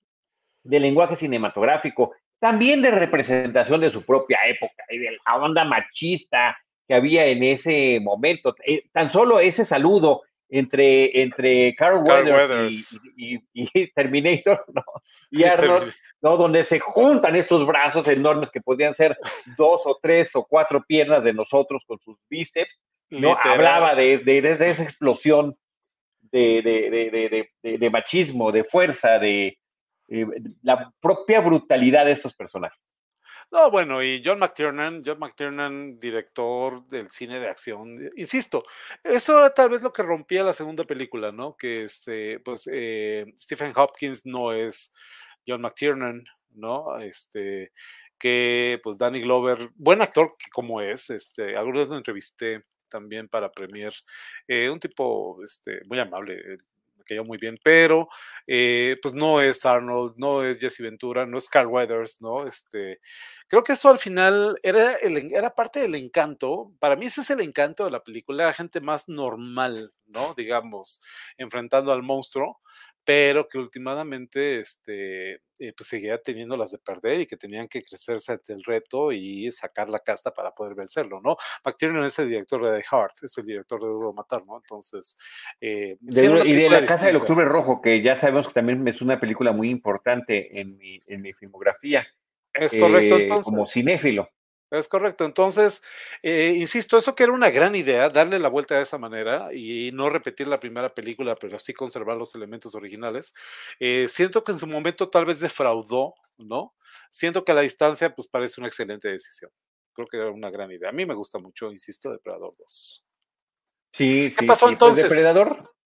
de lenguaje cinematográfico, también de representación de su propia época y de la onda machista que había en ese momento. Eh, tan solo ese saludo entre, entre Carl, Weathers, y, Terminator ¿no? y Arnold, ¿no? donde se juntan estos brazos enormes que podían ser dos o tres o cuatro piernas de nosotros con sus bíceps, ¿no? hablaba de, de, de, esa explosión de, de, machismo, de fuerza, de eh, la propia brutalidad de estos personajes. No, bueno, y John McTiernan, John McTiernan, director del cine de acción, eh, insisto, eso era tal vez lo que rompía la segunda película, ¿no? Que este, pues eh, Stephen Hopkins no es John McTiernan, ¿no? Este, que pues Danny Glover, buen actor como es, este, algunos lo entrevisté también para Premier, eh, un tipo este, muy amable, cayó muy bien, pero eh, pues no es Arnold, no es Jesse Ventura, no es Carl Weathers, ¿no? Este, creo que eso al final era, el, era parte del encanto, para mí ese es el encanto de la película, la gente más normal, ¿no? Digamos, enfrentando al monstruo, pero que últimamente este, eh, pues seguía teniendo las de perder y que tenían que crecerse ante el reto y sacar la casta para poder vencerlo, ¿no? McTiernan es el director de The Heart, es el director de Duro Matar, ¿no? Entonces... Eh, y de La Casa del Octubre Rojo, que ya sabemos que también es una película muy importante en mi, en mi filmografía. Es correcto, eh, entonces. Como cinéfilo. Es correcto. Entonces, eh, insisto, eso que era una gran idea, darle la vuelta de esa manera y no repetir la primera película, pero sí conservar los elementos originales. Eh, siento que en su momento tal vez defraudó, ¿no? Siento que a la distancia, pues parece una excelente decisión. Creo que era una gran idea. A mí me gusta mucho, insisto, Depredador 2. Sí, ¿Qué pasó pues, entonces? Depredador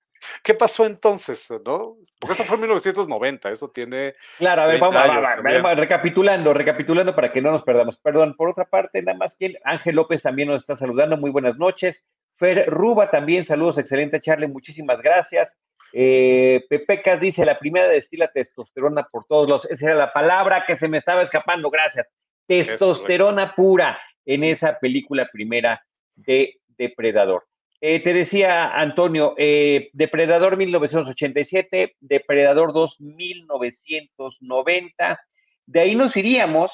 ¿Qué pasó entonces, no? Porque eso fue en 1990, eso tiene. Claro, a ver, vamos, vamos, recapitulando, recapitulando para que no nos perdamos. Perdón, por otra parte, nada más que Ángel López también nos está saludando, muy buenas noches. Fer Ruba también, saludos, excelente Charlie, muchísimas gracias. Eh, Pepecas dice, la primera destila testosterona por todos los, esa era la palabra que se me estaba escapando, gracias. Testosterona pura en esa película primera de Depredador. Eh, te decía Antonio, eh, Depredador 1987, Depredador 2 1990, de ahí nos iríamos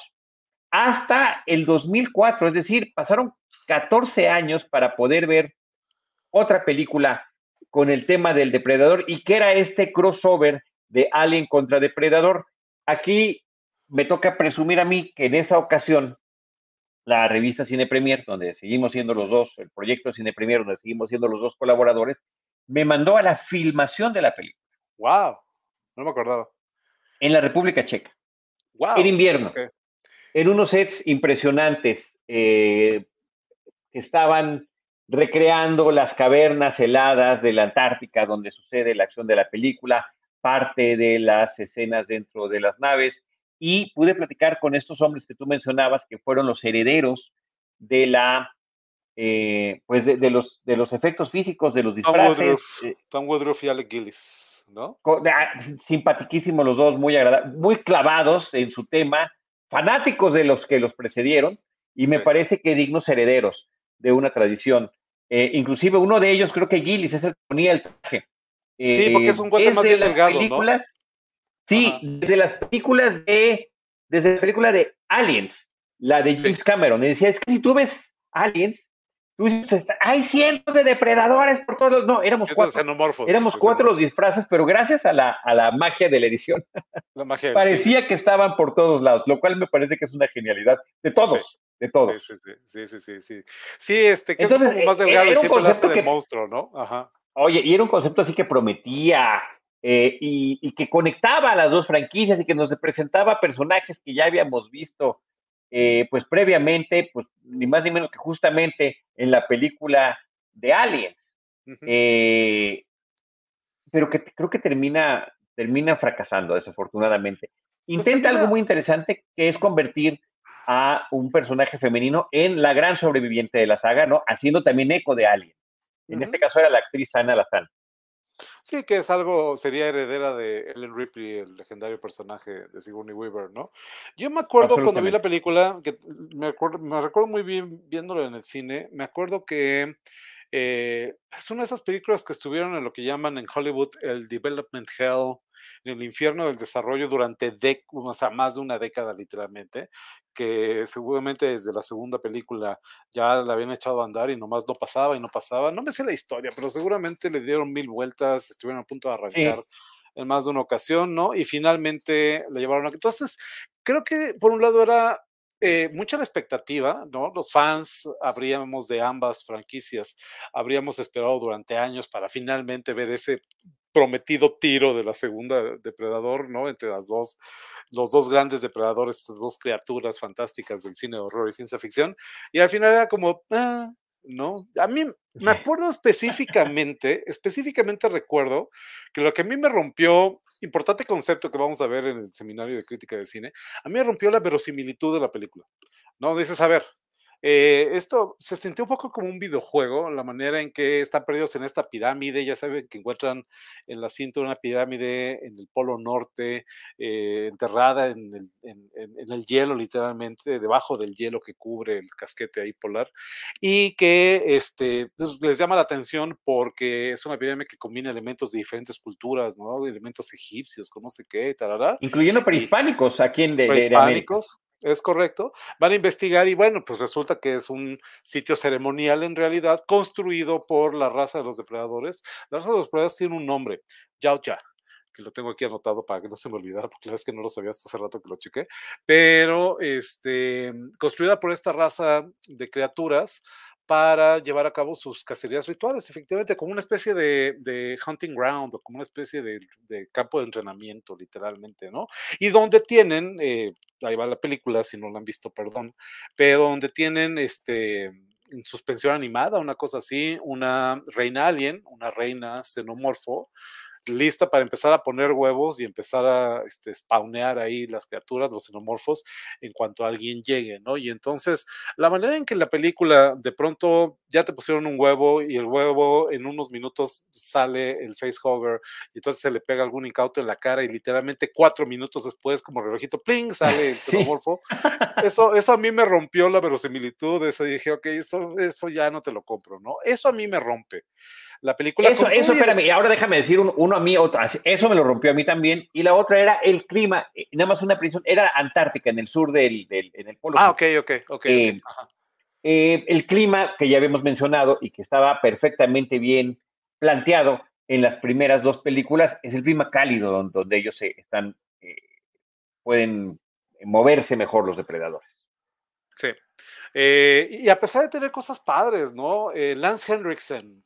hasta el 2004, es decir, pasaron 14 años para poder ver otra película con el tema del depredador y que era este crossover de Alien contra Depredador. Aquí me toca presumir a mí que en esa ocasión la revista Cine Premier, donde seguimos siendo los dos, el proyecto Cine Premier, donde seguimos siendo los dos colaboradores, me mandó a la filmación de la película. ¡Wow! No me acordaba. En la República Checa. ¡Wow! En invierno. En unos sets impresionantes eh, que estaban recreando las cavernas heladas de la Antártica, donde sucede la acción de la película, parte de las escenas dentro de las naves y pude platicar con estos hombres que tú mencionabas, que fueron los herederos de la eh, pues de, los, de los efectos físicos, de los disfraces. Tom Woodruff, y Alec Gillis, ¿no? Ah, simpaticísimos los dos, muy agradables, muy clavados en su tema, fanáticos de los que los precedieron, y me parece que dignos herederos de una tradición. inclusive uno de ellos, creo que Gillis, es el que ponía el traje. sí, porque es un cuate más bien delgado, ¿no? Sí, desde las películas de, desde la película de Aliens, la de James Cameron, me decía, es que si tú ves Aliens, tú dices, hay cientos de depredadores por todos no, éramos cuatro, éramos cuatro los disfraces, pero gracias a la, a la magia de la edición, la magia, parecía que estaban por todos lados, lo cual me parece que es una genialidad de todos. De todos. Sí, sí, sí, sí, sí, sí. este, que es como más delgado y siempre hace de monstruo, ¿no? Ajá. Oye, y era un concepto así que prometía, eh, y, que conectaba a las dos franquicias y que nos presentaba personajes que ya habíamos visto eh, pues previamente, pues ni más ni menos que justamente en la película de Aliens. Eh, pero que creo que termina, termina fracasando, desafortunadamente. Pues Intenta algo muy interesante, que es convertir a un personaje femenino en la gran sobreviviente de la saga, ¿no? Haciendo también eco de Alien. En este caso era la actriz Ana Lazán. Sí, que es algo, sería heredera de Ellen Ripley, el legendario personaje de Sigourney Weaver, ¿no? Yo me acuerdo cuando vi la película, que me, acuerdo, me recuerdo muy bien viéndolo en el cine, me acuerdo que eh, es una de esas películas que estuvieron en lo que llaman en Hollywood el Development Hell, en el infierno del desarrollo durante o sea, más de una década literalmente, que seguramente desde la segunda película ya la habían echado a andar y nomás no pasaba y no pasaba. No me sé la historia, pero seguramente le dieron mil vueltas, estuvieron a punto de arrancar. en más de una ocasión, ¿no? Y finalmente la llevaron a... Entonces, creo que por un lado era eh, mucha la expectativa, ¿no? Los fans habríamos de ambas franquicias, habríamos esperado durante años para finalmente ver ese prometido tiro de la segunda depredador, ¿no? Entre las dos, los dos grandes depredadores, estas dos criaturas fantásticas del cine de horror y ciencia ficción. Y al final era como, ah, ¿no? A mí me acuerdo específicamente, específicamente recuerdo que lo que a mí me rompió, importante concepto que vamos a ver en el seminario de crítica de cine, a mí me rompió la verosimilitud de la película, ¿no? Dices, a ver, eh, esto se sintió un poco como un videojuego, la manera en que están perdidos en esta pirámide, ya saben que encuentran en la cinta una pirámide en el polo norte, eh, enterrada en el, en el, hielo literalmente, debajo del hielo que cubre el casquete ahí polar, y que este, pues, les llama la atención porque es una pirámide que combina elementos de diferentes culturas, ¿no? Elementos egipcios, con no sé qué, tarará. Incluyendo prehispánicos, aquí en de, prehispánicos, es correcto. Van a investigar y bueno, pues resulta que es un sitio ceremonial en realidad construido por la raza de los depredadores. La raza de los depredadores tiene un nombre, Yautja, que lo tengo aquí anotado para que no se me olvidara, porque la vez que no lo sabía hasta hace rato que lo chequé, pero este, construida por esta raza de criaturas para llevar a cabo sus cacerías rituales, efectivamente, como una especie de, hunting ground o como una especie de, campo de entrenamiento, literalmente, ¿no? Y donde tienen, eh, ahí va la película, si no la han visto, perdón, pero donde tienen este en suspensión animada, una cosa así, una reina alien, una reina xenomorfo, lista para empezar a poner huevos y empezar a este, spawnear ahí las criaturas, los xenomorfos, en cuanto alguien llegue, ¿no? Y entonces, la manera en que la película de pronto ya te pusieron un huevo y el huevo en unos minutos sale el facehugger y entonces se le pega algún incauto en la cara y literalmente cuatro minutos después, como relojito, pling, sale el xenomorfo. Eso, eso a mí me rompió la verosimilitud, eso dije, ok, eso, eso ya no te lo compro, ¿no? Eso a mí me rompe. La película... Eso, eso espérame, ahora déjame decir uno a mí, otro, eso me lo rompió a mí también, y la otra era el clima, eh, nada más una prisión, era Antártica, en el sur del, en el polo. Ah, ok, ok, ok. Eh, eh, el clima que ya habíamos mencionado y que estaba perfectamente bien planteado en las primeras dos películas es el clima cálido donde, ellos se están, pueden moverse mejor los depredadores. Sí. y a pesar de tener cosas padres, ¿no? Lance Hendrickson,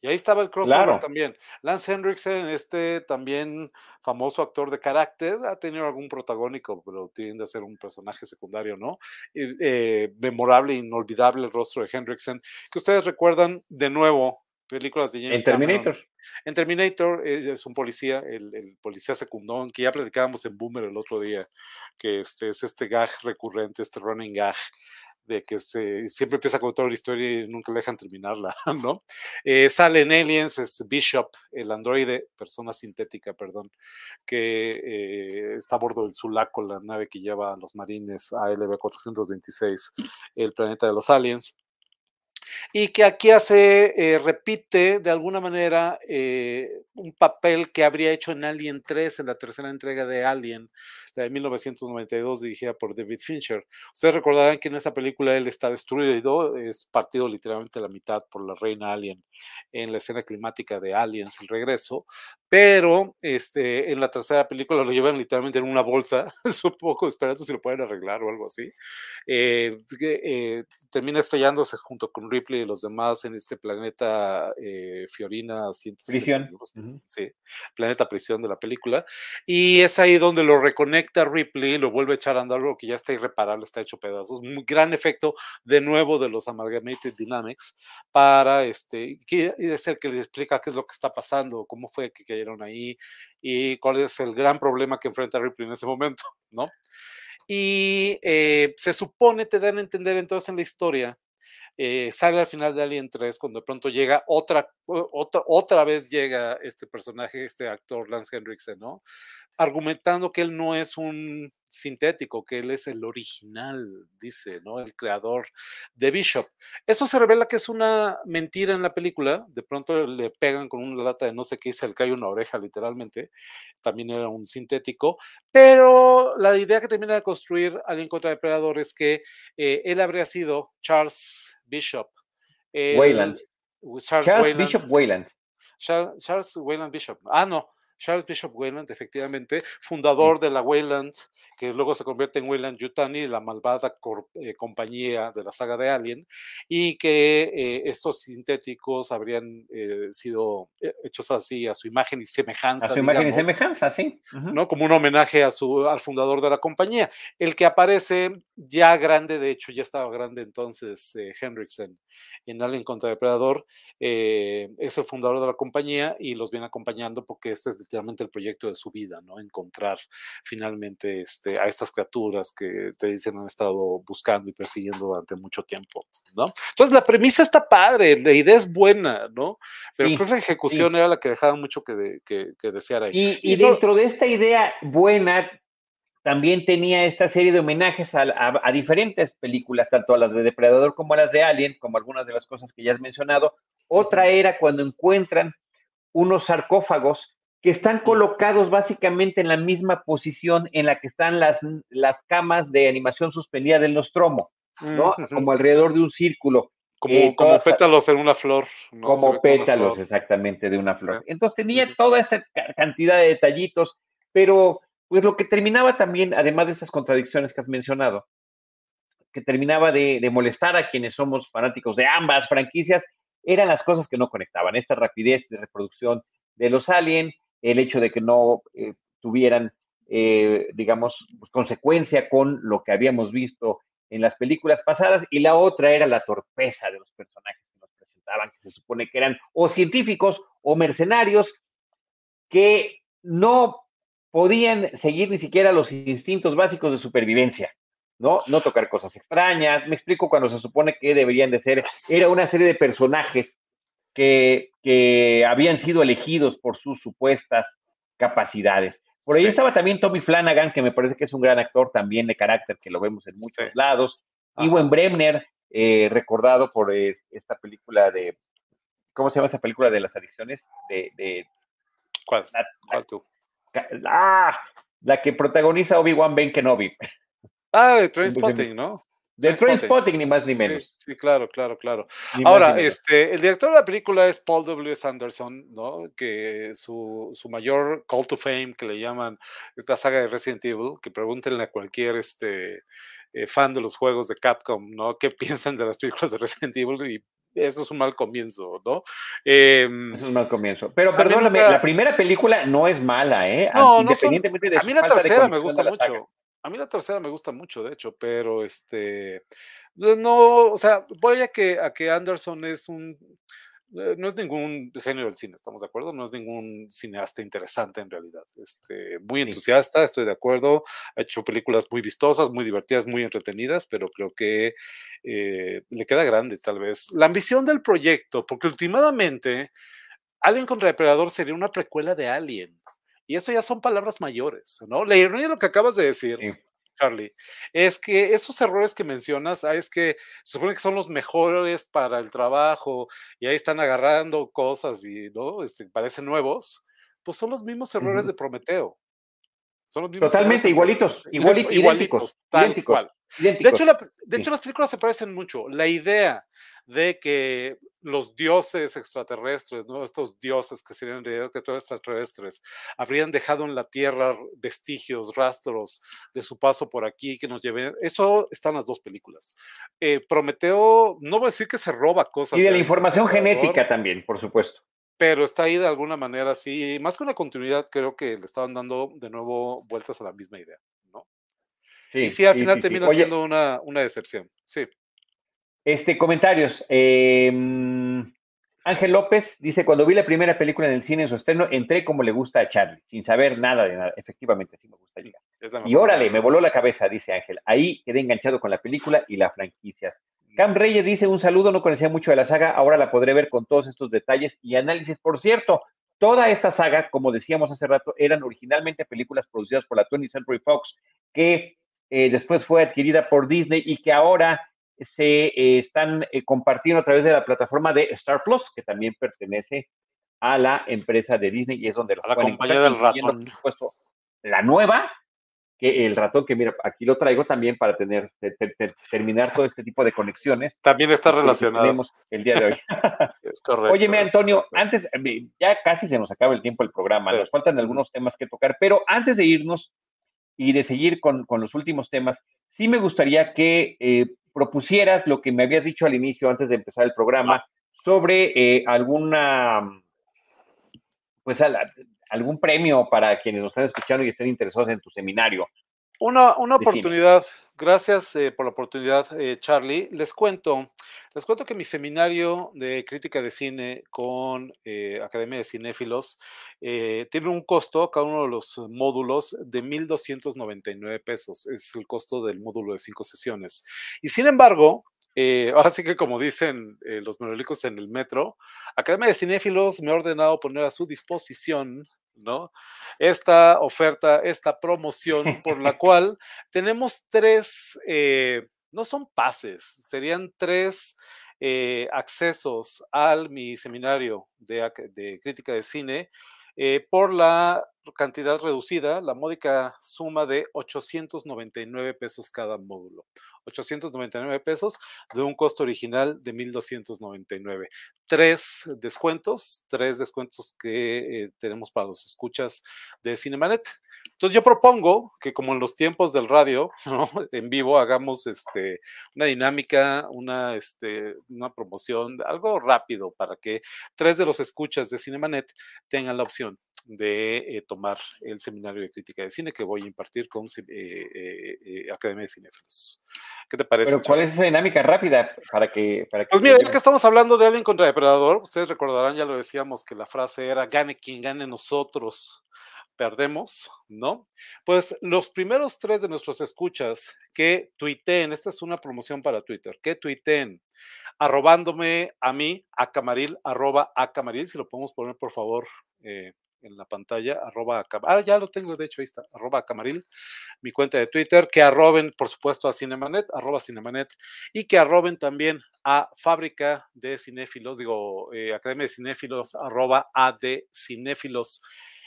y ahí estaba el crossover también. Lance Henriksen, este también famoso actor de carácter, ha tenido algún protagónico, pero tiende a ser un personaje secundario, ¿no? Eh, memorable, inolvidable el rostro de Henriksen, que ustedes recuerdan de nuevo películas de James En Terminator. En Terminator es, un policía, el, policía secundón, que ya platicábamos en Boomer el otro día, que este, es este gag recurrente, este running gag de que siempre empieza con toda la historia y nunca dejan terminarla, ¿no? Eh, sale en Aliens, es Bishop, el androide, persona sintética, perdón, que eh, está a bordo del Sulaco, la nave que lleva a los marines a LV-426, el planeta de los aliens y que aquí hace, eh, repite de alguna manera un papel que habría hecho en Alien 3, en la tercera entrega de Alien, la de 1992, dirigida por David Fincher. Ustedes recordarán que en esa película él está destruido, es partido literalmente a la mitad por la reina Alien en la escena climática de Aliens, el regreso, pero este, en la tercera película lo llevan literalmente en una bolsa, supongo, esperando si lo pueden arreglar o algo así. Eh, termina estrellándose junto con Ripley y los demás en este planeta eh, Fiorina 160, Prisión. Sí, planeta prisión de la película. Y es ahí donde lo reconecta Ripley, lo vuelve a echar a andar, que ya está irreparable, está hecho pedazos. Un gran efecto de nuevo de los Amalgamated Dynamics para este, y es el que les explica qué es lo que está pasando, cómo fue que cayeron ahí y cuál es el gran problema que enfrenta Ripley en ese momento, ¿no? Y eh, se supone, te dan a entender entonces en la historia, eh, sale al final de Alien 3 cuando de pronto llega otra, otra, otra vez llega este personaje, este actor Lance Henriksen, ¿no? Argumentando que él no es un sintético, que él es el original, dice, ¿no? El creador de Bishop. Eso se revela que es una mentira en la película, de pronto le pegan con una lata de no sé qué y se le cae una oreja literalmente, también era un sintético, pero la idea que termina de construir Alien contra Depredador es que eh, él habría sido Charles Bishop. Wayland. Charles, Charles Wayland. Bishop Wayland. Charles, Charles Wayland Bishop. Ah, no. Charles Bishop Wayland, efectivamente, fundador de la Wayland, que luego se convierte en Wayland Yutani, la malvada eh, compañía de la saga de Alien, y que eh, estos sintéticos habrían eh, sido hechos así a su imagen y semejanza. A su imagen y semejanza, sí. Uh -huh. ¿no? Como un homenaje a su, al fundador de la compañía. El que aparece ya grande, de hecho ya estaba grande entonces Henriksen en Alien contra Depredador, es el fundador de la compañía y los viene acompañando porque este es literalmente el proyecto de su vida, ¿no? Encontrar finalmente este, a estas criaturas que te dicen han estado buscando y persiguiendo durante mucho tiempo, ¿no? Entonces la premisa está padre, la idea es buena, ¿no? Pero sí, creo que la ejecución sí. era la que dejaba mucho que, de, que, que desear ahí. Y, y, y dentro no, de esta idea buena, también tenía esta serie de homenajes a, a, a, diferentes películas, tanto a las de Depredador como a las de Alien, como algunas de las cosas que ya has mencionado. Otra era cuando encuentran unos sarcófagos que están colocados básicamente en la misma posición en la que están las, las camas de animación suspendida del Nostromo, ¿no? -huh. Como alrededor de un círculo. Como, eh, como todas, pétalos en una flor. ¿no? Como pétalos, flor. exactamente, de una flor. Sí. Entonces tenía sí. toda esta cantidad de detallitos, pero pues lo que terminaba también, además de esas contradicciones que has mencionado, que terminaba de, de molestar a quienes somos fanáticos de ambas franquicias, eran las cosas que no conectaban, esta rapidez de reproducción de los Alien, el hecho de que no eh, tuvieran, eh, digamos, pues, consecuencia con lo que habíamos visto en las películas pasadas, y la otra era la torpeza de los personajes que nos presentaban, que se supone que eran o científicos o mercenarios que no podían seguir ni siquiera los instintos básicos de supervivencia. ¿no? No tocar cosas extrañas. Me explico cuando se supone que deberían de ser, era una serie de personajes que, que habían sido elegidos por sus supuestas capacidades. Por ahí sí. estaba también Tommy Flanagan, que me parece que es un gran actor también de carácter, que lo vemos en muchos sí. lados. Iwan Bremner, eh, recordado por eh, esta película de, ¿cómo se llama esa película de las adicciones? De, de ¿Cuál? La, ¿Cuál tú? La, la que protagoniza Obi-Wan Ben Kenobi. Ah, de Trainspotting, ¿no? De Trainspotting, ni más ni menos. Sí, sí claro, claro, claro. Ni Ahora, este, el director de la película es Paul W. Anderson, ¿no? Que su, su, mayor call to fame, que le llaman esta saga de Resident Evil, que pregúntenle a cualquier este, eh, fan de los juegos de Capcom, ¿no? ¿Qué piensan de las películas de Resident Evil? Y eso es un mal comienzo, ¿no? Eh, es un mal comienzo. Pero perdóname, nunca... la primera película no es mala, ¿eh? No, Independientemente no son... de A mí la tercera me gusta mucho. A mí la tercera me gusta mucho, de hecho, pero este, no, o sea, voy a que, a que Anderson es un, Eh, no es ningún género del cine, ¿estamos de acuerdo? No es ningún cineasta interesante en realidad. Este, muy entusiasta, estoy de acuerdo. Ha hecho películas muy vistosas, muy divertidas, muy entretenidas, pero creo que eh, le queda grande tal vez. La ambición del proyecto, porque últimamente Alien contra Depredador sería una precuela de Alien. Y eso ya son palabras mayores, ¿no? La ironía de lo que acabas de decir. Charlie, es que esos errores que mencionas, ah, es que se supone que son los mejores para el trabajo y ahí están agarrando cosas y no este, parecen nuevos, pues son los mismos errores de Prometeo. Son los mismos Totalmente igualitos, igualitos, igualitos, tal cual. De, hecho, de hecho, las películas se parecen mucho. La idea de que los dioses extraterrestres, ¿no? Estos dioses que serían en realidad que todos extraterrestres, habrían dejado en la Tierra vestigios, rastros de su paso por aquí que nos lleven. Eso está en las dos películas. Eh, Prometeo, no voy a decir que se roba cosas. Y de, la información genética también, por supuesto. Pero está ahí de alguna manera, sí. Más que una continuidad, creo que le estaban dando de nuevo vueltas a la misma idea, ¿no? Sí, y sí, al final termina siendo una, una decepción. Sí. Este, comentarios. Em, Ángel López dice, cuando vi la primera película en el cine en su estreno, entré como le gusta a Charlie, sin saber nada de nada. Efectivamente, sí me gusta llegar. Y órale, me voló la cabeza, dice Ángel. Ahí quedé enganchado con la película y las franquicias. Cam Reyes dice, un saludo, no conocía mucho de la saga, ahora la podré ver con todos estos detalles y análisis. Por cierto, toda esta saga, como decíamos hace rato, eran originalmente películas producidas por la 20th Century Fox, que eh, después fue adquirida por Disney y que ahora se eh, están eh, compartiendo a través de la plataforma de Star Plus, que también pertenece a la empresa de Disney y es donde los la compañía del ratón. la nueva, que el ratón que mira, aquí lo traigo también para tener terminar todo este tipo de conexiones. También está relacionado. el día de hoy. es correcto. Óyeme, Antonio, antes, ya casi se nos acaba el tiempo del programa, nos faltan algunos temas que tocar, pero antes de irnos y de seguir con, con los últimos temas, sí me gustaría que eh, propusieras lo que me habías dicho al inicio, antes de empezar el programa, sobre eh, alguna, pues algún premio para quienes nos están escuchando y estén interesados en tu seminario. Una, una oportunidad, gracias eh, por la oportunidad, eh, Charlie. Les cuento, les cuento que mi seminario de crítica de cine con eh, Academia de Cinéfilos tiene un costo, cada uno de los módulos, de 1.299 pesos. Es el costo del módulo de cinco sesiones. Y sin embargo, ahora sí que como dicen los merolicos en el metro, Academia de Cinéfilos me ha ordenado poner a su disposición ¿no? Esta oferta, esta promoción por la cual tenemos tres, eh, no son pases, serían tres eh, accesos al mi seminario de, crítica de cine eh, por la cantidad reducida, la módica suma de 899 pesos cada módulo. 899 pesos de un costo original de 1.299. Tres descuentos, tres descuentos que eh, tenemos para los escuchas de Cinemanet. Entonces yo propongo que como en los tiempos del radio, en vivo, hagamos este, una dinámica, una, este, una promoción, algo rápido para que tres de los escuchas de Cinemanet tengan la opción de eh, tomar el seminario de crítica de cine que voy a impartir con eh, Academia de Cinefilos. ¿Qué te parece? Pero ¿cuál es esa dinámica rápida para que... Para pues mira, ya que estamos hablando de Alien contra Depredador, ustedes recordarán, ya lo decíamos, que la frase era gane quien gane nosotros perdemos, ¿no? Pues los primeros tres de nuestros escuchas que tuiteen, esta es una promoción para Twitter, que tuiteen arrobándome a mí, a Camaril, arroba a Camaril, si lo podemos poner por favor eh, en la pantalla, arroba, ah, ya lo tengo, de hecho, ahí está, arroba camaril, mi cuenta de Twitter, que arroben, por supuesto, a Cinemanet, arroba Cinemanet, y que arroben también a Fábrica de Cinéfilos, digo, eh, Academia de Cinéfilos, arroba a de Cinéfilos,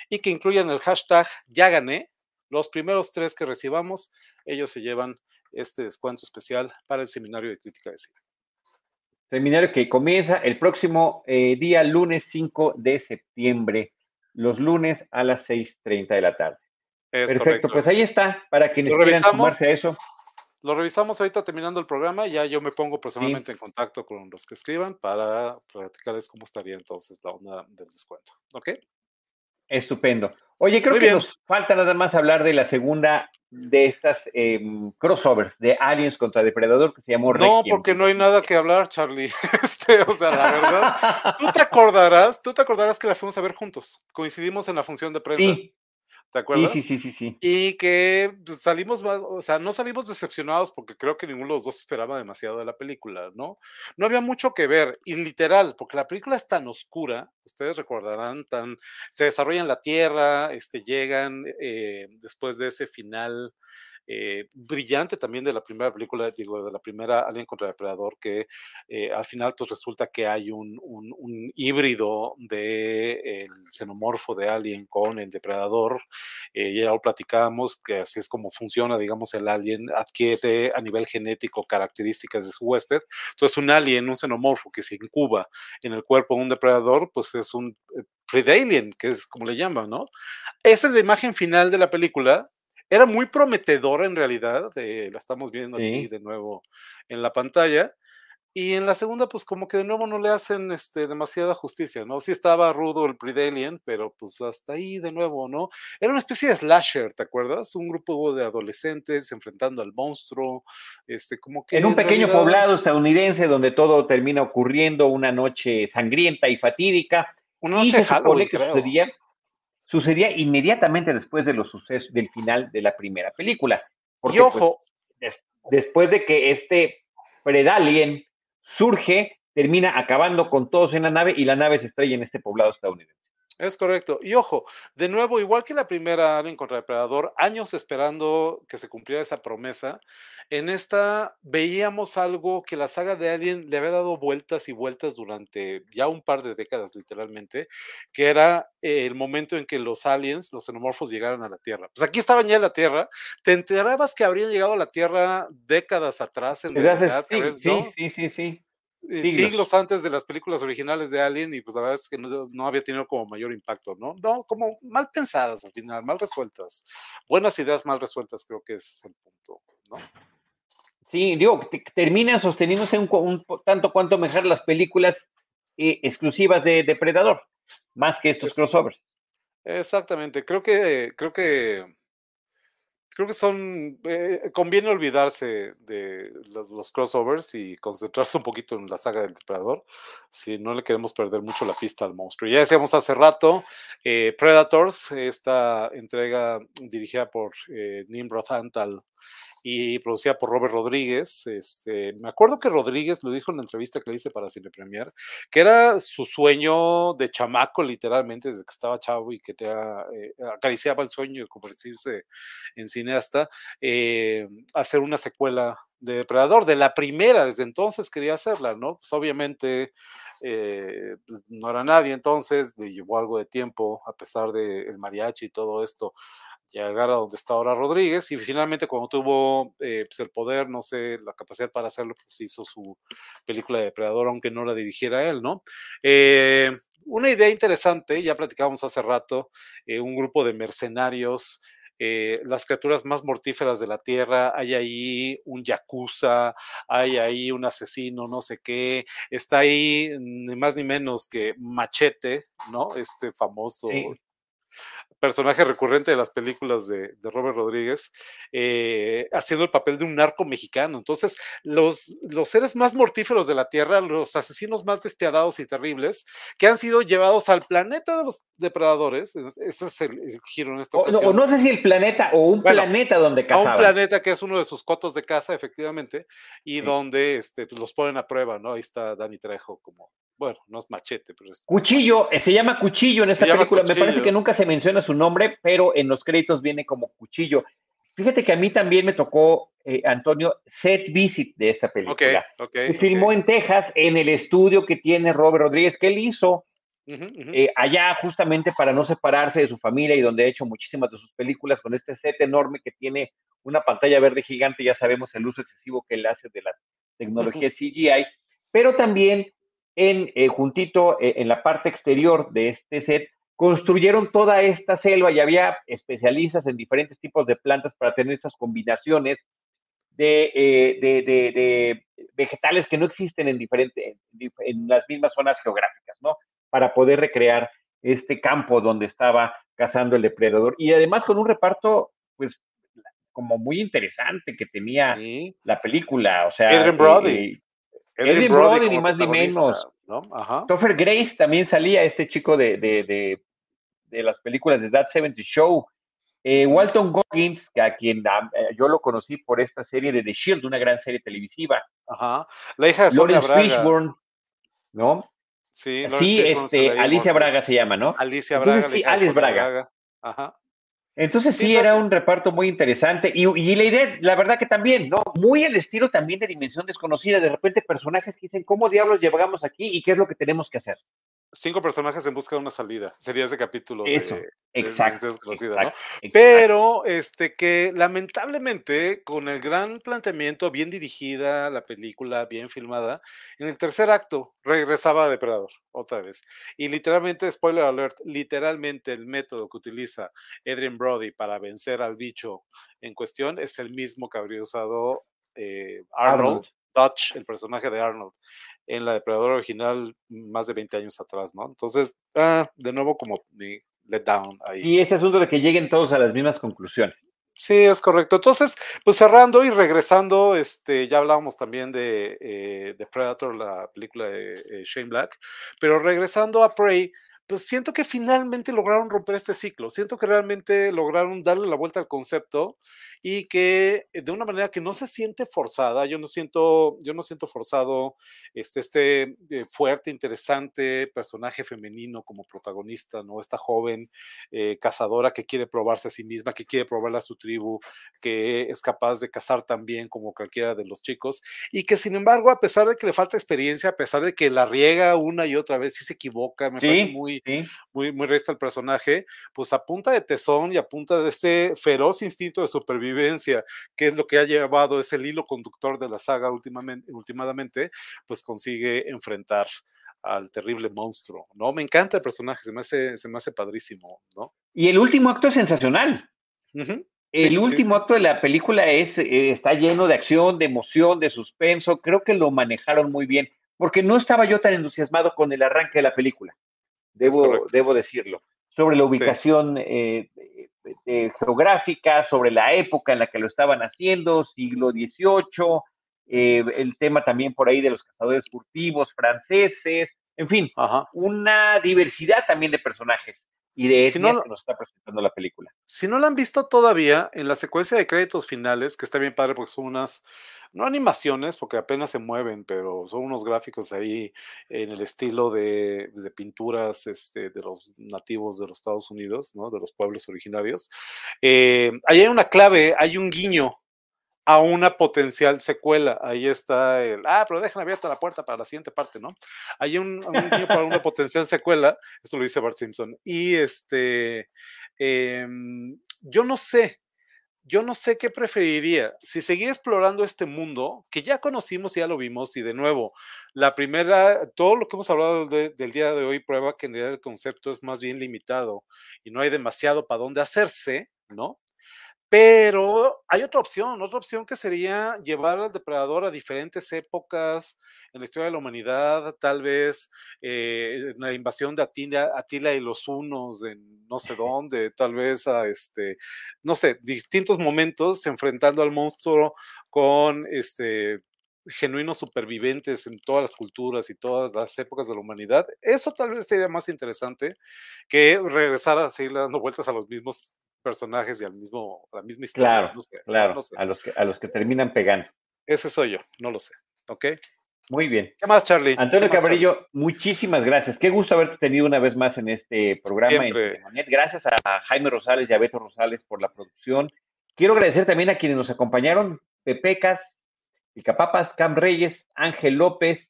y que incluyan el hashtag ya gané, los primeros tres que recibamos, ellos se llevan este descuento especial para el seminario de crítica de cine. Seminario que comienza el próximo eh, día, lunes 5 de septiembre los lunes a las 6.30 de la tarde. Perfecto, pues ahí está, para quienes quieran sumarse a eso. Lo revisamos ahorita terminando el programa, ya yo me pongo personalmente en contacto con los que escriban para platicarles cómo estaría entonces la onda del descuento. ¿Ok? Estupendo. Oye, creo que nos falta nada más hablar de la segunda de estas em, crossovers de Aliens contra Depredador que se llamó No, porque no hay nada que hablar, Charlie. Este, o sea, la verdad, tú te acordarás, tú te acordarás que la fuimos a ver juntos. Coincidimos en la función de prensa. Sí, ¿Te acuerdas? sí, sí, sí, sí. Y que pues, salimos más, o sea, no salimos decepcionados porque creo que ninguno de los dos esperaba demasiado de la película, ¿no? No había mucho que ver, y literal, porque la película es tan oscura, ustedes recordarán, tan, se desarrolla en la Tierra, este, llegan eh, después de ese final eh, brillante también de la primera película, digo, de la primera Alien contra el Depredador, que eh, al final pues resulta que hay un, híbrido de xenomorfo de Alien con el depredador, eh, ya lo platicábamos, que así es como funciona, digamos, el Alien adquiere a nivel genético características de su huésped, entonces un Alien, un xenomorfo que se incuba en el cuerpo de un depredador, pues es un Predalien, que es como le llaman, ¿no? Esa es la imagen final de la película, era muy prometedora en realidad, eh, la estamos viendo aquí Sí. de nuevo en la pantalla. Y en la segunda, pues como que de nuevo no le hacen este, demasiada justicia, ¿no? Sí estaba rudo el Predalien, pero pues hasta ahí de nuevo, ¿no? Era una especie de slasher, ¿te acuerdas? Un grupo de adolescentes enfrentando al monstruo, este, como que... En un en pequeño realidad- poblado estadounidense donde todo termina ocurriendo, una noche sangrienta y fatídica. Una y noche se de Halloween, que creo. sucedía, sucedía inmediatamente después de los sucesos del final de la primera película. Porque, Y ojo, pues, des- después de que este Predalien surge, termina acabando con todos en la nave y la nave se estrella en este poblado estadounidense. Es correcto. Y ojo, de nuevo, igual que la primera Alien contra Depredador, años esperando que se cumpliera esa promesa, en esta veíamos algo que la saga de Alien le había dado vueltas y vueltas durante ya un par de décadas, literalmente, que era el momento en que los aliens, los xenomorfos, llegaron a la Tierra. Pues aquí estaban ya en la Tierra. Te enterabas que habrían llegado a la Tierra décadas atrás, en realidad, sí, sí, sí, sí. Eh, siglos. antes de las películas originales de Alien y pues la verdad es que no, no había tenido como mayor impacto, ¿no? No, como mal pensadas al final, mal resueltas. Buenas ideas mal resueltas, creo que ese es el punto, ¿no? Sí, digo, te- terminan sosteniéndose un, tanto cuanto mejor las películas eh, exclusivas de Depredador, más que estos Es- crossovers. Exactamente, creo que, creo que, creo que son, eh, conviene olvidarse de lo- los, crossovers y concentrarse un poquito en la saga del Depredador, si no le queremos perder mucho la pista al monstruo. Ya decíamos hace rato, eh, Predators, esta entrega dirigida por eh, Nimrod Antal y producida por Robert Rodríguez. Este, me acuerdo que Rodríguez lo dijo en la entrevista que le hice para Cine Premier, que era su sueño de chamaco, literalmente, desde que estaba chavo y que te eh, acariciaba el sueño de convertirse en cineasta, eh, hacer una secuela de Depredador, de la primera, desde entonces quería hacerla, ¿no? Pues obviamente eh, pues no era nadie entonces, le llevó algo de tiempo, a pesar del el mariachi y todo esto, llegar a donde está ahora Rodríguez y finalmente cuando tuvo eh, pues el poder, no sé, la capacidad para hacerlo, pues hizo su película de Depredador, aunque no la dirigiera él, ¿no? Eh, una idea interesante, ya platicábamos hace rato, eh, un grupo de mercenarios, eh, las criaturas más mortíferas de la Tierra, hay ahí un yakuza, hay ahí un asesino, no sé qué, está ahí ni más ni menos que Machete, ¿no? Este famoso Sí. Personaje recurrente de las películas de, de Robert Rodríguez, eh, haciendo el papel de un narco mexicano. Entonces, los, los seres más mortíferos de la Tierra, los asesinos más despiadados y terribles, que han sido llevados al planeta de los depredadores, ese es el, el giro en esta O, ocasión. no, o no sé si el planeta o un Bueno, planeta donde a un cazaban. planeta que es uno de sus cotos de caza, efectivamente, y Sí. donde este, pues, los ponen a prueba, ¿no? Ahí está Dani Trejo como, bueno, no es machete, pero es... Cuchillo, eh, se llama Cuchillo en Se esta película. Me parece que nunca se menciona su nombre, pero en los créditos viene como Cuchillo. Fíjate que a mí también me tocó, eh, Antonio, set visit de esta película. ok. Se ok. filmó en Texas, en el estudio que tiene Robert Rodríguez, que él hizo Ujú, ujú. eh, allá justamente para no separarse de su familia y donde ha hecho muchísimas de sus películas con este set enorme que tiene una pantalla verde gigante, ya sabemos el uso excesivo que él hace de la tecnología CGI, pero también en eh, juntito eh, en la parte exterior de este set construyeron toda esta selva y había especialistas en diferentes tipos de plantas para tener esas combinaciones de, eh, de, de, de vegetales que no existen en, diferente, en, dif- en las mismas zonas geográficas, ¿no? Para poder recrear este campo donde estaba cazando el depredador. Y además con un reparto, pues, como muy interesante que tenía la película. O sea, Adrian Brody. Eh, Adrian, Brody, ni más ni menos. Topher Grace también salía, este chico de, de, de, las películas de That 70 Show. Eh, Walton Goggins, a quien eh, yo lo conocí por esta serie de The Shield, una gran serie televisiva. Ajá. La hija de Sonia Braga. Fishburne, ¿no? Sí, sí este, Alicia Braga se llama, ¿no? Alicia Braga. sí, Alice Braga. Ajá. Entonces sí, era un reparto muy interesante y, y, la idea, la verdad que también, ¿no? Muy el estilo también de Dimensión Desconocida, de repente personajes que dicen, ¿cómo diablos llegamos aquí y qué es lo que tenemos que hacer? Cinco personajes en busca de una salida. Sería ese capítulo Eso, de, exacto, Pero este que lamentablemente con el gran planteamiento, bien dirigida la película, bien filmada, en el tercer acto regresaba a Depredador otra vez. Y literalmente, spoiler alert, literalmente el método que utiliza Adrian Brody para vencer al bicho en cuestión es el mismo que habría usado eh, Arnold. Dutch, el personaje de Arnold, en la Depredador original más de 20 años atrás, ¿no? Entonces, ah, de nuevo como mi let down ahí. Y ese asunto de que lleguen todos a las mismas conclusiones. Sí, es correcto. Entonces, pues cerrando y regresando, este, ya hablábamos también de, eh, Predator, la película de eh, Shane Black, pero regresando a Prey, pues siento que finalmente lograron romper este ciclo, siento que realmente lograron darle la vuelta al concepto y que eh, de una manera que no se siente forzada, yo no siento, yo no siento forzado este, este eh, fuerte, interesante personaje femenino como protagonista, ¿no? Esta joven eh, cazadora que quiere probarse a sí misma, que quiere probarle a su tribu, que es capaz de cazar tan bien como cualquiera de los chicos y que sin embargo, a pesar de que le falta experiencia, a pesar de que la riega una y otra vez y se equivoca, me parece muy, muy, muy resta el personaje, pues a punta de tesón y a punta de este feroz instinto de supervivencia vivencia, que es lo que ha llevado, es el hilo conductor de la saga últimamente, últimamente, pues consigue enfrentar al terrible monstruo, ¿no? Me encanta el personaje, se me hace, se me hace padrísimo, ¿no? Y el último acto es sensacional. El último acto de la película es, eh, está lleno de acción, de emoción, de suspenso. Creo que lo manejaron muy bien, porque no estaba yo tan entusiasmado con el arranque de la película. Debo, debo decirlo. Sobre la ubicación eh, eh, geográfica, sobre la época en la que lo estaban haciendo, siglo XVIII, eh, el tema también por ahí de los cazadores furtivos franceses, en fin, una diversidad también de personajes y de etnias que nos está presentando la película. Si no la han visto todavía, en la secuencia de créditos finales, que está bien padre porque son unas, no animaciones, porque apenas se mueven, pero son unos gráficos ahí en el estilo de, pinturas este, de los nativos de los Estados Unidos, ¿no? de los pueblos originarios. Eh, ahí hay una clave, hay un guiño a una potencial secuela. Ahí está el, ah, pero dejan abierta la puerta para la siguiente parte, ¿no? Hay un, un para una potencial secuela, esto lo dice Bart Simpson, y este, em, yo no sé, yo no sé qué preferiría, si seguir explorando este mundo que ya conocimos y ya lo vimos, y de nuevo, la primera, todo lo que hemos hablado del día de hoy prueba que en realidad el concepto es más bien limitado y no hay demasiado para dónde hacerse, ¿no? Pero hay otra opción, otra opción que sería llevar al depredador a diferentes épocas en la historia de la humanidad, tal vez eh, la invasión de Atila, Atila y los Hunos en no sé dónde, tal vez a este, no sé, distintos momentos enfrentando al monstruo con este genuinos supervivientes en todas las culturas y todas las épocas de la humanidad. Eso tal vez sería más interesante que regresar a seguir dando vueltas a los mismos personajes y al mismo, a la misma historia. Claro, claro, A, los que, a los que terminan pegando. Ese soy yo, no lo sé. ¿Ok? Muy bien. ¿Qué más, Charlie? Antonio Cabrillo, muchísimas gracias. Qué gusto haberte tenido una vez más en este programa. gracias a Jaime Rosales y a Beto Rosales por la producción. Quiero agradecer también a quienes nos acompañaron, Pepecas, Picapapas, Cam Reyes, Ángel López,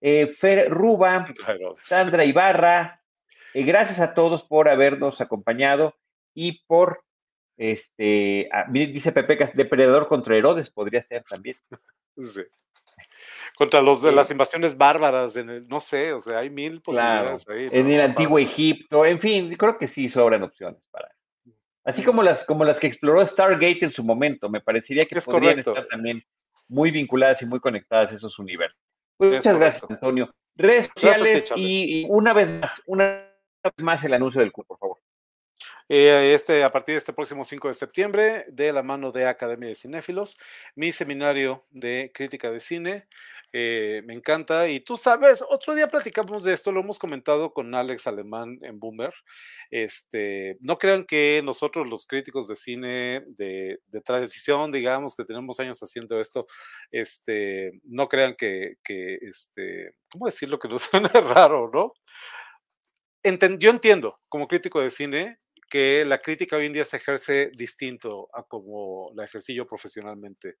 eh, Fer Ruba, Sandra Ibarra. Eh, gracias a todos por habernos acompañado y por, este, ah, dice Pepe que depredador contra Herodes, podría ser también. Sí. Contra los de las invasiones bárbaras, en el, no sé, o sea, hay mil posibilidades ahí. En el antiguo Egipto, en fin, creo que sí sobran opciones para. Así como las, como las que exploró Stargate en su momento, me parecería que podrían estar también muy vinculadas y muy conectadas a esos universos. muchas gracias, Antonio. Redes sociales y, una vez más, una vez más el anuncio del curso, por favor. Eh, este, a partir de este próximo 5 de septiembre, de la mano de Academia de Cinéfilos, mi seminario de crítica de cine. Eh, me encanta. Y tú sabes, otro día platicamos de esto, lo hemos comentado con Alex Alemán en Boomer. Este, no crean que nosotros, los críticos de cine de, de transición, digamos, que tenemos años haciendo esto, este, no crean que, este, ¿cómo decirlo? Que nos suena raro, ¿no? yo entiendo, como crítico de cine, que la crítica hoy en día se ejerce distinto a como la ejercí yo profesionalmente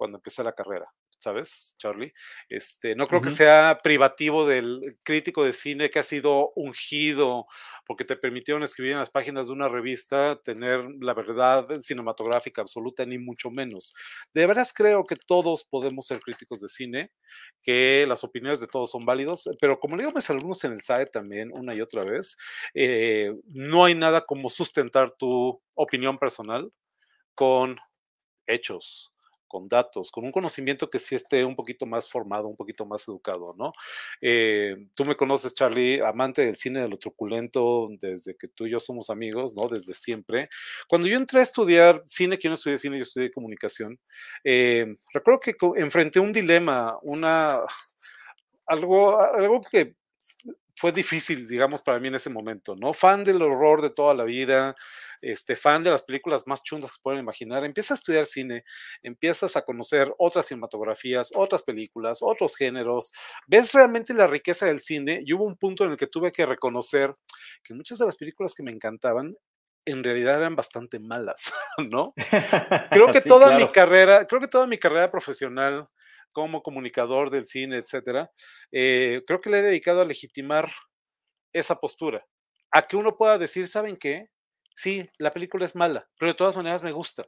cuando empecé la carrera. ¿sabes, Charlie? Este, no creo que sea privativo del crítico de cine que ha sido ungido porque te permitieron escribir en las páginas de una revista tener la verdad cinematográfica absoluta, ni mucho menos. De veras creo que todos podemos ser críticos de cine, que las opiniones de todos son válidos, pero como le digo a mis alumnos en el SAE también, una y otra vez, eh, no hay nada como sustentar tu opinión personal con hechos, con datos, con un conocimiento que sí esté un poquito más formado, un poquito más educado, ¿no? Eh, tú me conoces, Charlie, amante del cine de lo truculento, desde que tú y yo somos amigos, ¿no? Desde siempre. Cuando yo entré a estudiar cine, que yo no estudié cine, yo estudié comunicación, eh, recuerdo que enfrenté un dilema, una, algo, algo que fue difícil, digamos, para mí en ese momento, ¿no? Fan del horror de toda la vida, este, fan de las películas más chundas que pueden imaginar, empiezas a estudiar cine, empiezas a conocer otras cinematografías, otras películas, otros géneros, ves realmente la riqueza del cine y hubo un punto en el que tuve que reconocer que muchas de las películas que me encantaban en realidad eran bastante malas, ¿no? Creo que toda mi carrera, creo que toda mi carrera profesional como comunicador del cine, etcétera, eh, creo que le he dedicado a legitimar esa postura, a que uno pueda decir, ¿saben qué? Sí, la película es mala, pero de todas maneras me gusta.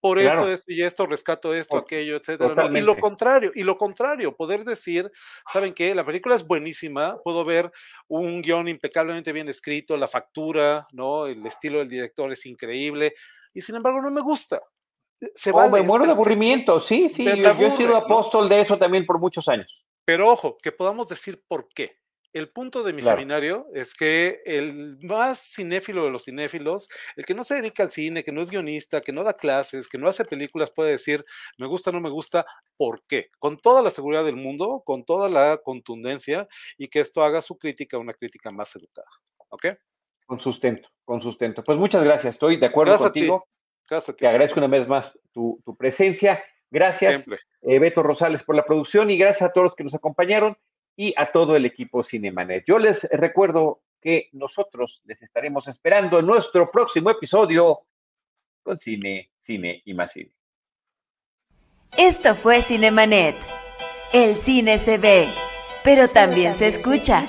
Por esto, esto y esto, rescato esto, aquello, etcétera. Y lo contrario, y lo contrario, poder decir, ¿saben qué? La película es buenísima, puedo ver un guion impecablemente bien escrito, la factura, ¿no? El estilo del director es increíble, y sin embargo no me gusta. Se oh, me muero de aburrimiento, sí, sí, yo, he sido apóstol de eso también por muchos años. Pero ojo, que podamos decir por qué. El punto de mi seminario es que el más cinéfilo de los cinéfilos, el que no se dedica al cine, que no es guionista, que no da clases, que no hace películas, puede decir, me gusta, no me gusta, ¿por qué? Con toda la seguridad del mundo, con toda la contundencia y que esto haga su crítica una crítica más educada. ¿Ok? Con sustento, con sustento. Pues muchas gracias, estoy de acuerdo contigo. Te agradezco una vez más tu, presencia. Gracias, eh, Beto Rosales, por la producción y gracias a todos los que nos acompañaron y a todo el equipo Cinemanet. Yo les recuerdo que nosotros les estaremos esperando en nuestro próximo episodio con Cine, Cine y más Cine. Esto fue Cinemanet. El cine se ve, pero también se escucha.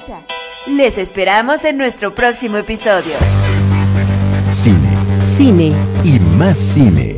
Les esperamos en nuestro próximo episodio. Cine Cine. Y más cine.